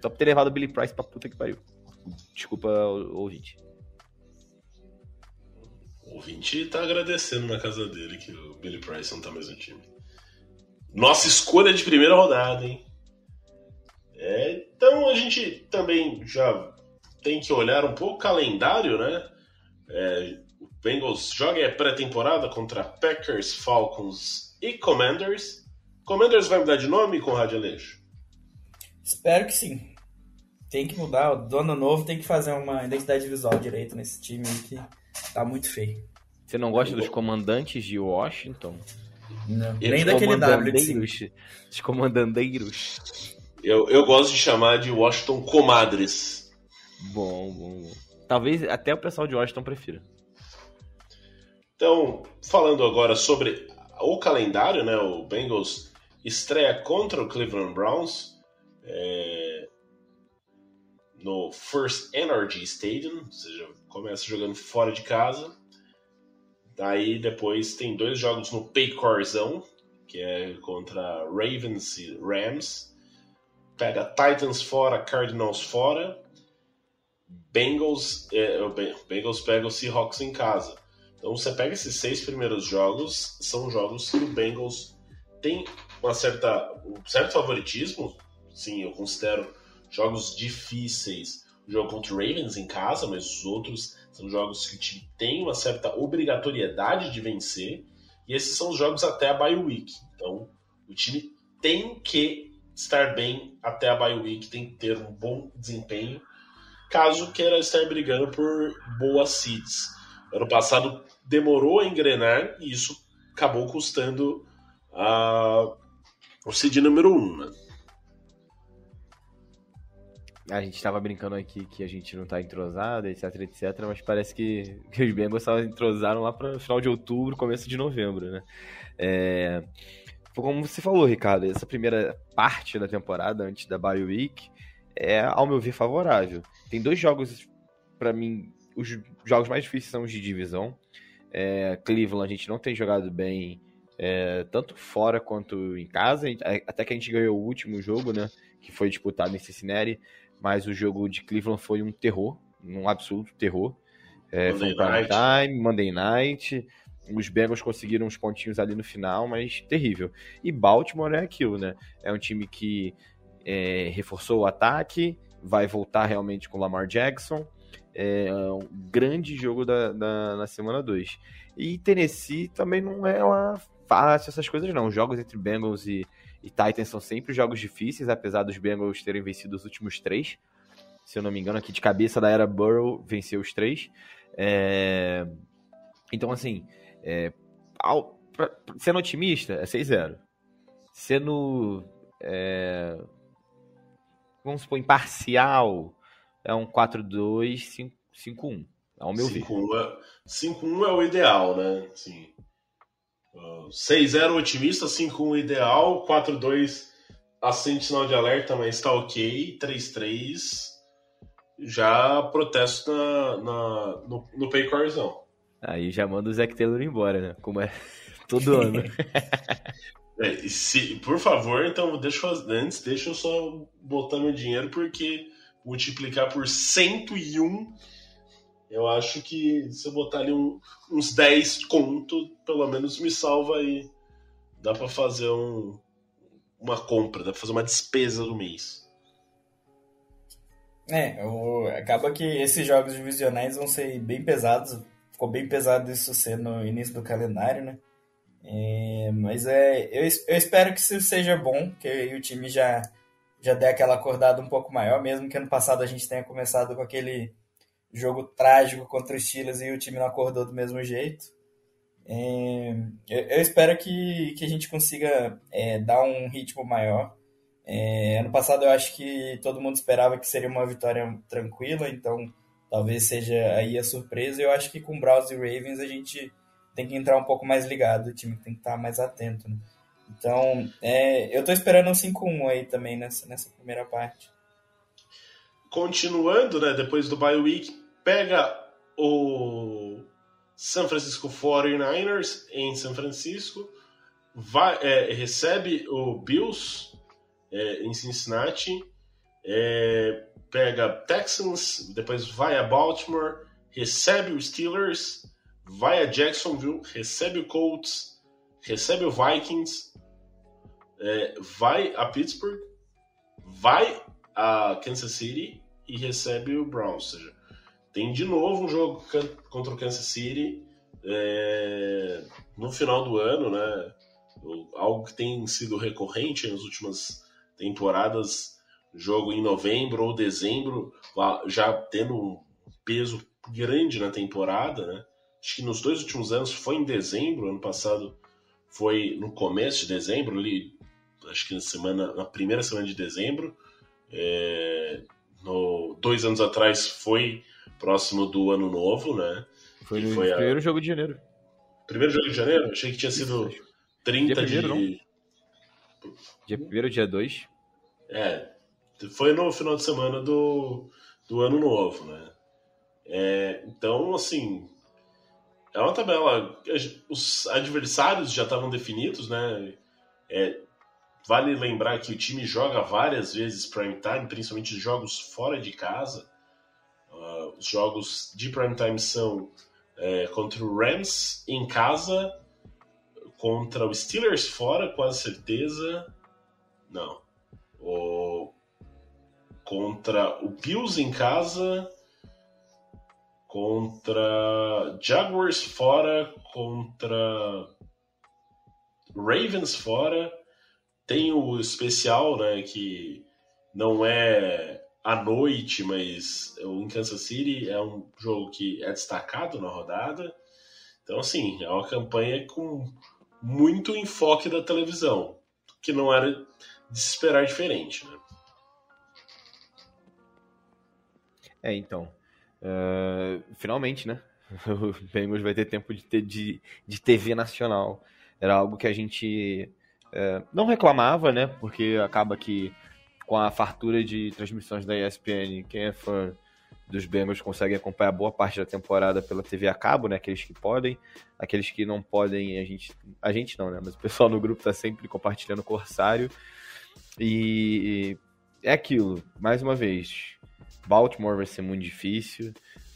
Só por ter levado o Billy Price pra puta que pariu. Desculpa, ouvinte. O ouvinte tá agradecendo na casa dele que o Billy Price não tá mais no time. Nossa escolha de primeira rodada, hein? É, então a gente também já tem que olhar um pouco o calendário, né? É, o Bengals joga pré-temporada contra Packers, Falcons e Commanders. Commanders vai mudar de nome, Conrad Aleixo? Espero que sim. Tem que mudar, o dono novo tem que fazer uma identidade visual direito nesse time que tá muito feio. Você não gosta dos comandantes de Washington? Não, nem daquele W. Os comandandeiros. Eu, eu gosto de chamar de Washington Comadres. Bom, bom, bom. Talvez até o pessoal de Washington prefira. Então, falando agora sobre o calendário, né? O Bengals estreia contra o Cleveland Browns é, no First Energy Stadium, ou seja, começa jogando fora de casa. Daí depois tem dois jogos no Paycorzão, que é contra Ravens e Rams. Pega Titans fora, Cardinals fora. Bengals, é, Bengals pega o Seahawks em casa. Então você pega esses seis primeiros jogos, são jogos que o Bengals tem uma certa, um certo favoritismo. Sim, eu considero jogos difíceis. Jogo contra o Ravens em casa, mas os outros são jogos que o time tem uma certa obrigatoriedade de vencer. E esses são os jogos até a bye week. Então o time tem que estar bem até a bye week, tem que ter um bom desempenho, caso queira estar brigando por boas seeds. Ano passado demorou a engrenar e isso acabou custando a, o seed número 1, um, né? A gente estava brincando aqui que a gente não está entrosado, etc, etc, mas parece que, que [LAUGHS] os Bengals só entrosaram lá para final de outubro, começo de novembro, né? É, como você falou, Ricardo, essa primeira parte da temporada, antes da bye week, é, ao meu ver, favorável. Tem dois jogos, para mim, os jogos mais difíceis são os de divisão. É, Cleveland, a gente não tem jogado bem, é, tanto fora quanto em casa, até que a gente ganhou o último jogo, né, que foi disputado em Cincinnati, mas o jogo de Cleveland foi um terror, um absoluto terror. É, foi um prime time, Monday night, os Bengals conseguiram uns pontinhos ali no final, mas terrível. E Baltimore é aquilo, né? É um time que é, reforçou o ataque, vai voltar realmente com Lamar Jackson. É um grande jogo da, da, na semana 2. E Tennessee também não é uma fácil essas coisas, não. Os jogos entre Bengals e, e Titans são sempre jogos difíceis, apesar dos Bengals terem vencido os últimos três. Se eu não me engano, aqui de cabeça da era Burrow venceu os três. É... Então, assim, é, ao, pra, sendo otimista, é 6-0. Sendo. É, vamos supor, imparcial, é um 4-2, 5-1. Ao meu 5 ver. 5-1 é, é o ideal, né? Sim. Uh, 6-0 otimista, 5-1 ideal, 4-2 acende sinal de alerta, mas está ok. 3-3 já protesto na, na, no, no Paycorzão. Aí já manda o Zac Taylor embora, né? Como é [LAUGHS] todo ano. [LAUGHS] é, se, por favor, então, deixa eu, antes, deixa eu só botar meu dinheiro, porque multiplicar por 101, eu acho que se eu botar ali um, uns 10 conto, pelo menos me salva aí. Dá para fazer um, uma compra, dá pra fazer uma despesa do mês. É, o, acaba que esses jogos divisionais vão ser bem pesados ficou bem pesado isso ser no início do calendário, né? É, mas é, eu, eu espero que isso seja bom, que o time já, já dê aquela acordada um pouco maior, mesmo que ano passado a gente tenha começado com aquele jogo trágico contra os Steelers e o time não acordou do mesmo jeito. É, eu, eu, espero que, que a gente consiga é, dar um ritmo maior. É, ano passado eu acho que todo mundo esperava que seria uma vitória tranquila, então talvez seja aí a surpresa. Eu acho que com Browns e Ravens a gente tem que entrar um pouco mais ligado, o time tem que estar mais atento. Né? Então, é, eu tô esperando um 5-1 aí também nessa, nessa primeira parte. Continuando, né, depois do bye week, pega o San Francisco 49ers em São Francisco, vai, é, recebe o Bills é, em Cincinnati, é, pega Texans, depois vai a Baltimore, recebe os Steelers, vai a Jacksonville, recebe o Colts, recebe o Vikings, é, vai a Pittsburgh, vai a Kansas City e recebe o Browns. Ou seja, tem de novo um jogo contra o Kansas City é, no final do ano, né? Algo que tem sido recorrente nas últimas temporadas, jogo em novembro ou dezembro, já tendo um peso grande na temporada, né? Acho que nos dois últimos anos foi em dezembro, ano passado foi no começo de dezembro, ali, acho que na semana, na primeira semana de dezembro. É, no, dois anos atrás foi próximo do ano novo, né? Foi no foi primeiro a... jogo de janeiro. Primeiro jogo de janeiro? Achei que tinha sido 30 dia primeiro, de. Não. Dia primeiro, dia 2. É. Foi no final de semana do, do ano novo, né? É, então, assim. É uma tabela. Os adversários já estavam definidos, né? É, vale lembrar que o time joga várias vezes prime time, principalmente jogos fora de casa. Uh, os jogos de prime time são é, contra o Rams em casa, contra o Steelers fora, quase certeza. Não. O, contra o Bills em casa, contra Jaguars fora, contra Ravens fora. Tem o especial, né, que não é à noite, mas o Kansas City é um jogo que é destacado na rodada. Então, assim, é uma campanha com muito enfoque da televisão, que não era de se esperar diferente, né? É, então. Uh, finalmente, né? [LAUGHS] O Bengals vai ter tempo de, ter, de, de TV nacional. Era algo que a gente uh, não reclamava, né? Porque acaba que com a fartura de transmissões da ESPN, quem é fã dos Bengals consegue acompanhar boa parte da temporada pela TV a cabo, né? Aqueles que podem, aqueles que não podem, a gente, a gente não, né? Mas o pessoal no grupo tá sempre compartilhando Corsário. E é aquilo, mais uma vez, Baltimore vai ser muito difícil,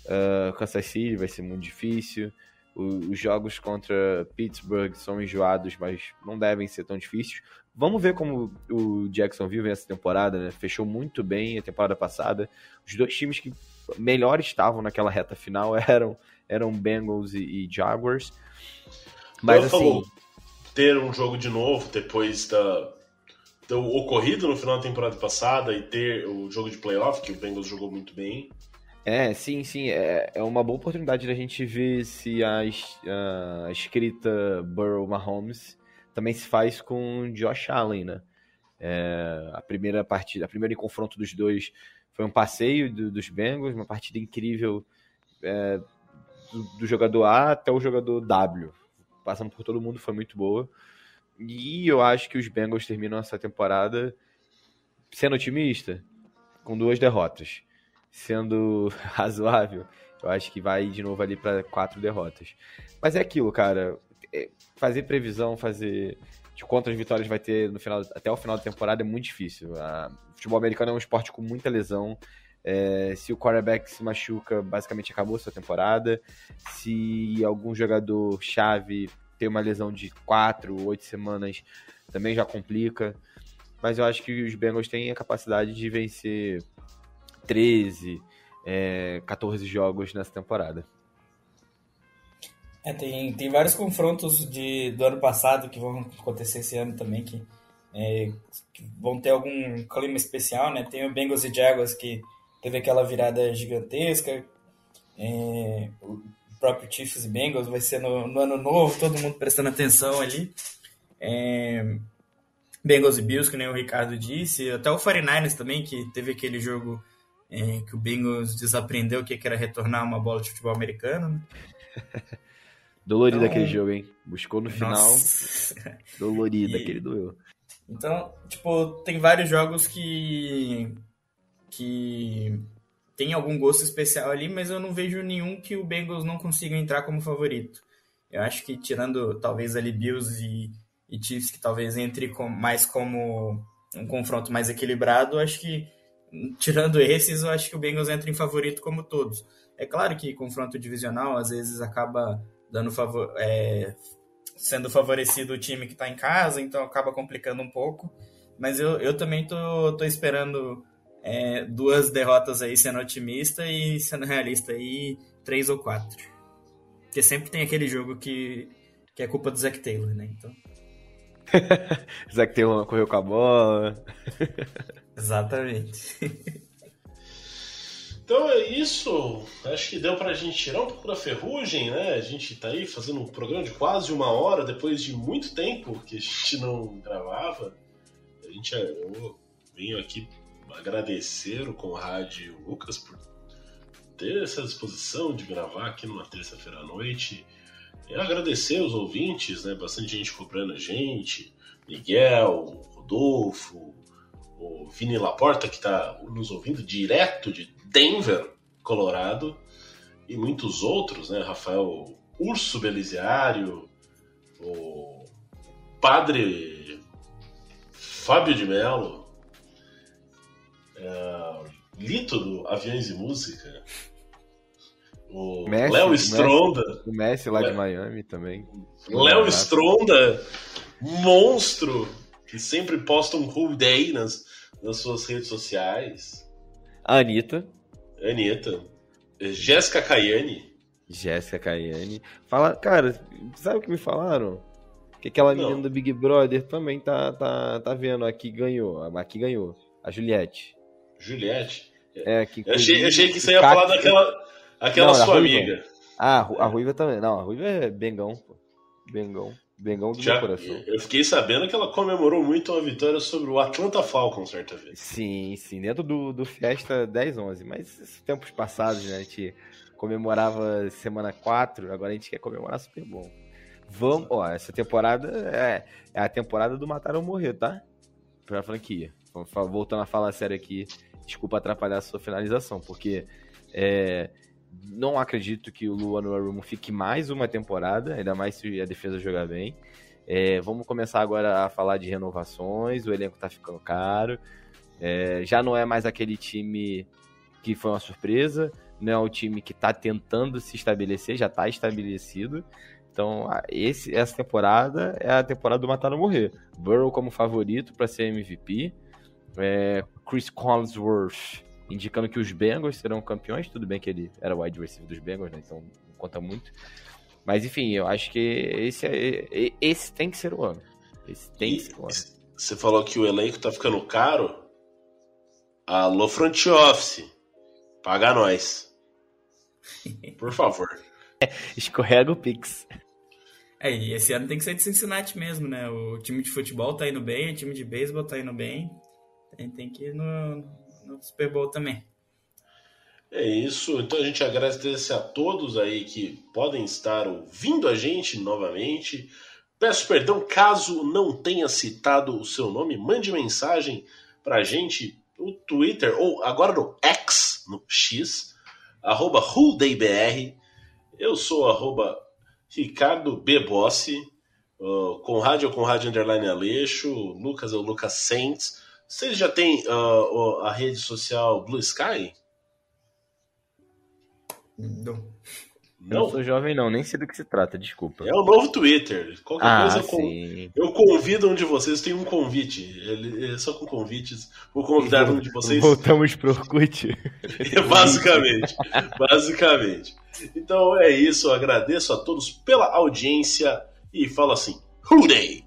uh, Kansas City vai ser muito difícil, os jogos contra Pittsburgh são enjoados, mas não devem ser tão difíceis. Vamos ver como o Jacksonville vem essa temporada, né? Fechou muito bem a temporada passada. Os dois times que melhor estavam naquela reta final [LAUGHS] eram, eram Bengals e, e Jaguars. Mas assim. Falou, ter um jogo de novo depois da, do ocorrido no final da temporada passada e ter o jogo de playoff, que o Bengals jogou muito bem. É, sim, sim. É, é uma boa oportunidade da gente ver se a, a escrita Burrow Mahomes também se faz com Josh Allen, né? É, a primeira partida, a primeira confronto dos dois foi um passeio do, dos Bengals, uma partida incrível é, do, do, jogador A até o jogador W, passando por todo mundo, foi muito boa. E eu acho que os Bengals terminam essa temporada sendo otimista, com duas derrotas sendo [LAUGHS] razoável, eu acho que vai de novo ali para quatro derrotas. Mas é aquilo, cara. É, fazer previsão, fazer de quantas vitórias vai ter no final, até o final da temporada é muito difícil. o futebol americano é um esporte com muita lesão. É, se o quarterback se machuca, basicamente acabou a sua temporada. Se algum jogador chave tem uma lesão de quatro, oito semanas, também já complica. Mas eu acho que os Bengals têm a capacidade de vencer 13, é, 14 jogos nessa temporada. É, tem, tem vários confrontos de, do ano passado que vão acontecer esse ano também, que, é, que vão ter algum clima especial, né? Tem o Bengals e Jaguars que teve aquela virada gigantesca, é, o próprio Chiefs e Bengals vai ser no, no, ano novo, todo mundo prestando atenção ali. É, Bengals e Bills, que nem o Ricardo disse, até o 49ers também, que teve aquele jogo é, que o Bengals desaprendeu o que era retornar uma bola de futebol americano. Né? [LAUGHS] Dolorido então, aquele jogo, hein? Buscou no nossa. final. [LAUGHS] Dolorido, e... aquele doeu. Então, tipo, tem vários jogos que. que tem algum gosto especial ali, mas eu não vejo nenhum que o Bengals não consiga entrar como favorito. Eu acho que tirando talvez ali Bills e, e Chiefs, que talvez entre com, mais como um confronto mais equilibrado, acho que tirando esses, eu acho que o Bengals entra em favorito como todos. É claro que confronto divisional às vezes acaba dando favor, é, sendo favorecido o time que está em casa, então acaba complicando um pouco. Mas eu, eu também tô, tô esperando é, duas derrotas aí sendo otimista e sendo realista aí três ou quatro. Porque sempre tem aquele jogo que, que é culpa do Zac Taylor, né? Então. [LAUGHS] Zac Taylor correu com a bola. Exatamente. [LAUGHS] Então é isso. Acho que deu pra gente tirar um pouco da ferrugem, né? A gente tá aí fazendo um programa de quase uma hora depois de muito tempo que a gente não gravava. A gente, eu venho aqui agradecer o Conrad e o Lucas por ter essa disposição de gravar aqui numa terça-feira à noite. E agradecer os ouvintes, né? Bastante gente cobrando a gente. Miguel, Rodolfo, o Vini Laporta, que está nos ouvindo direto de Denver, Colorado, e muitos outros, né? Rafael Urso Beliziário, o Padre Fábio de Mello, é, Lito do Aviões e Música, o Léo Stronda. O Messi lá de Miami também. Léo Stronda, monstro, que sempre posta um cool day nas, nas suas redes sociais. A Anitta. Anitta. Jéssica Caiane. Jéssica Caiane. Fala, cara, sabe o que me falaram? Que aquela menina do Big Brother também tá, tá, tá vendo aqui ganhou. Aqui ganhou. A Juliette. Juliette? É, que eu achei, achei que você ia falar daquela aquela não, sua amiga. Ah, a Ruiva também. Não, a Ruiva é Bengão, pô. Bengão. Bengão do Já, meu coração. Eu fiquei sabendo que ela comemorou muito uma vitória sobre o Atlanta Falcons certa vez. Sim, sim, dentro do, do Festa 10-11. Mas tempos passados, né? A gente comemorava semana 4, agora a gente quer comemorar Super Bowl. Vamos, ó, essa temporada é, é a temporada do Matar ou Morrer, tá? Pra franquia. Voltando a falar sério aqui, desculpa atrapalhar a sua finalização, porque é, não acredito que o Luan Arumo fique mais uma temporada, ainda mais se a defesa jogar bem. É, vamos começar agora a falar de renovações, o elenco tá ficando caro. É, já não é mais aquele time que foi uma surpresa, não é o time que está tentando se estabelecer, já está estabelecido. Então, esse, essa temporada é a temporada do matar ou morrer. Burrow como favorito para ser MVP. É, Chris Collinsworth indicando que os Bengals serão campeões. Tudo bem que ele era wide receiver dos Bengals, né? então não conta muito. Mas enfim, eu acho que esse, é, esse tem que ser o ano. Esse tem e, que ser o ano. Você falou que o elenco tá ficando caro. Alô, front office. Paga nós. [LAUGHS] Por favor. [LAUGHS] Escorrega o Pix. É, e esse ano tem que ser de Cincinnati mesmo, né? O time de futebol tá indo bem, o time de beisebol tá indo bem. Tem, tem que ir no, no Super Bowl também. É isso, então a gente agradece a todos aí que podem estar ouvindo a gente novamente. Peço perdão caso não tenha citado o seu nome, mande mensagem pra gente no Twitter ou agora no X, no X, arroba WhoDayBR. Eu sou arroba Ricardo B. Bossi, uh, Conrad é o Conrad Underline Aleixo, Lucas é o Lucas Saints. Vocês já têm uh, a rede social Blue Sky? Não. Não? Eu não sou jovem, não, nem sei do que se trata, desculpa. É o novo Twitter. Qualquer ah, coisa eu, eu, convido um de vocês, tem um convite. Ele, é só com convites. Vou convidar um de vocês. Voltamos pro Orkut. [LAUGHS] basicamente. basicamente. Então é isso, eu agradeço a todos pela audiência e falo assim: Hooday!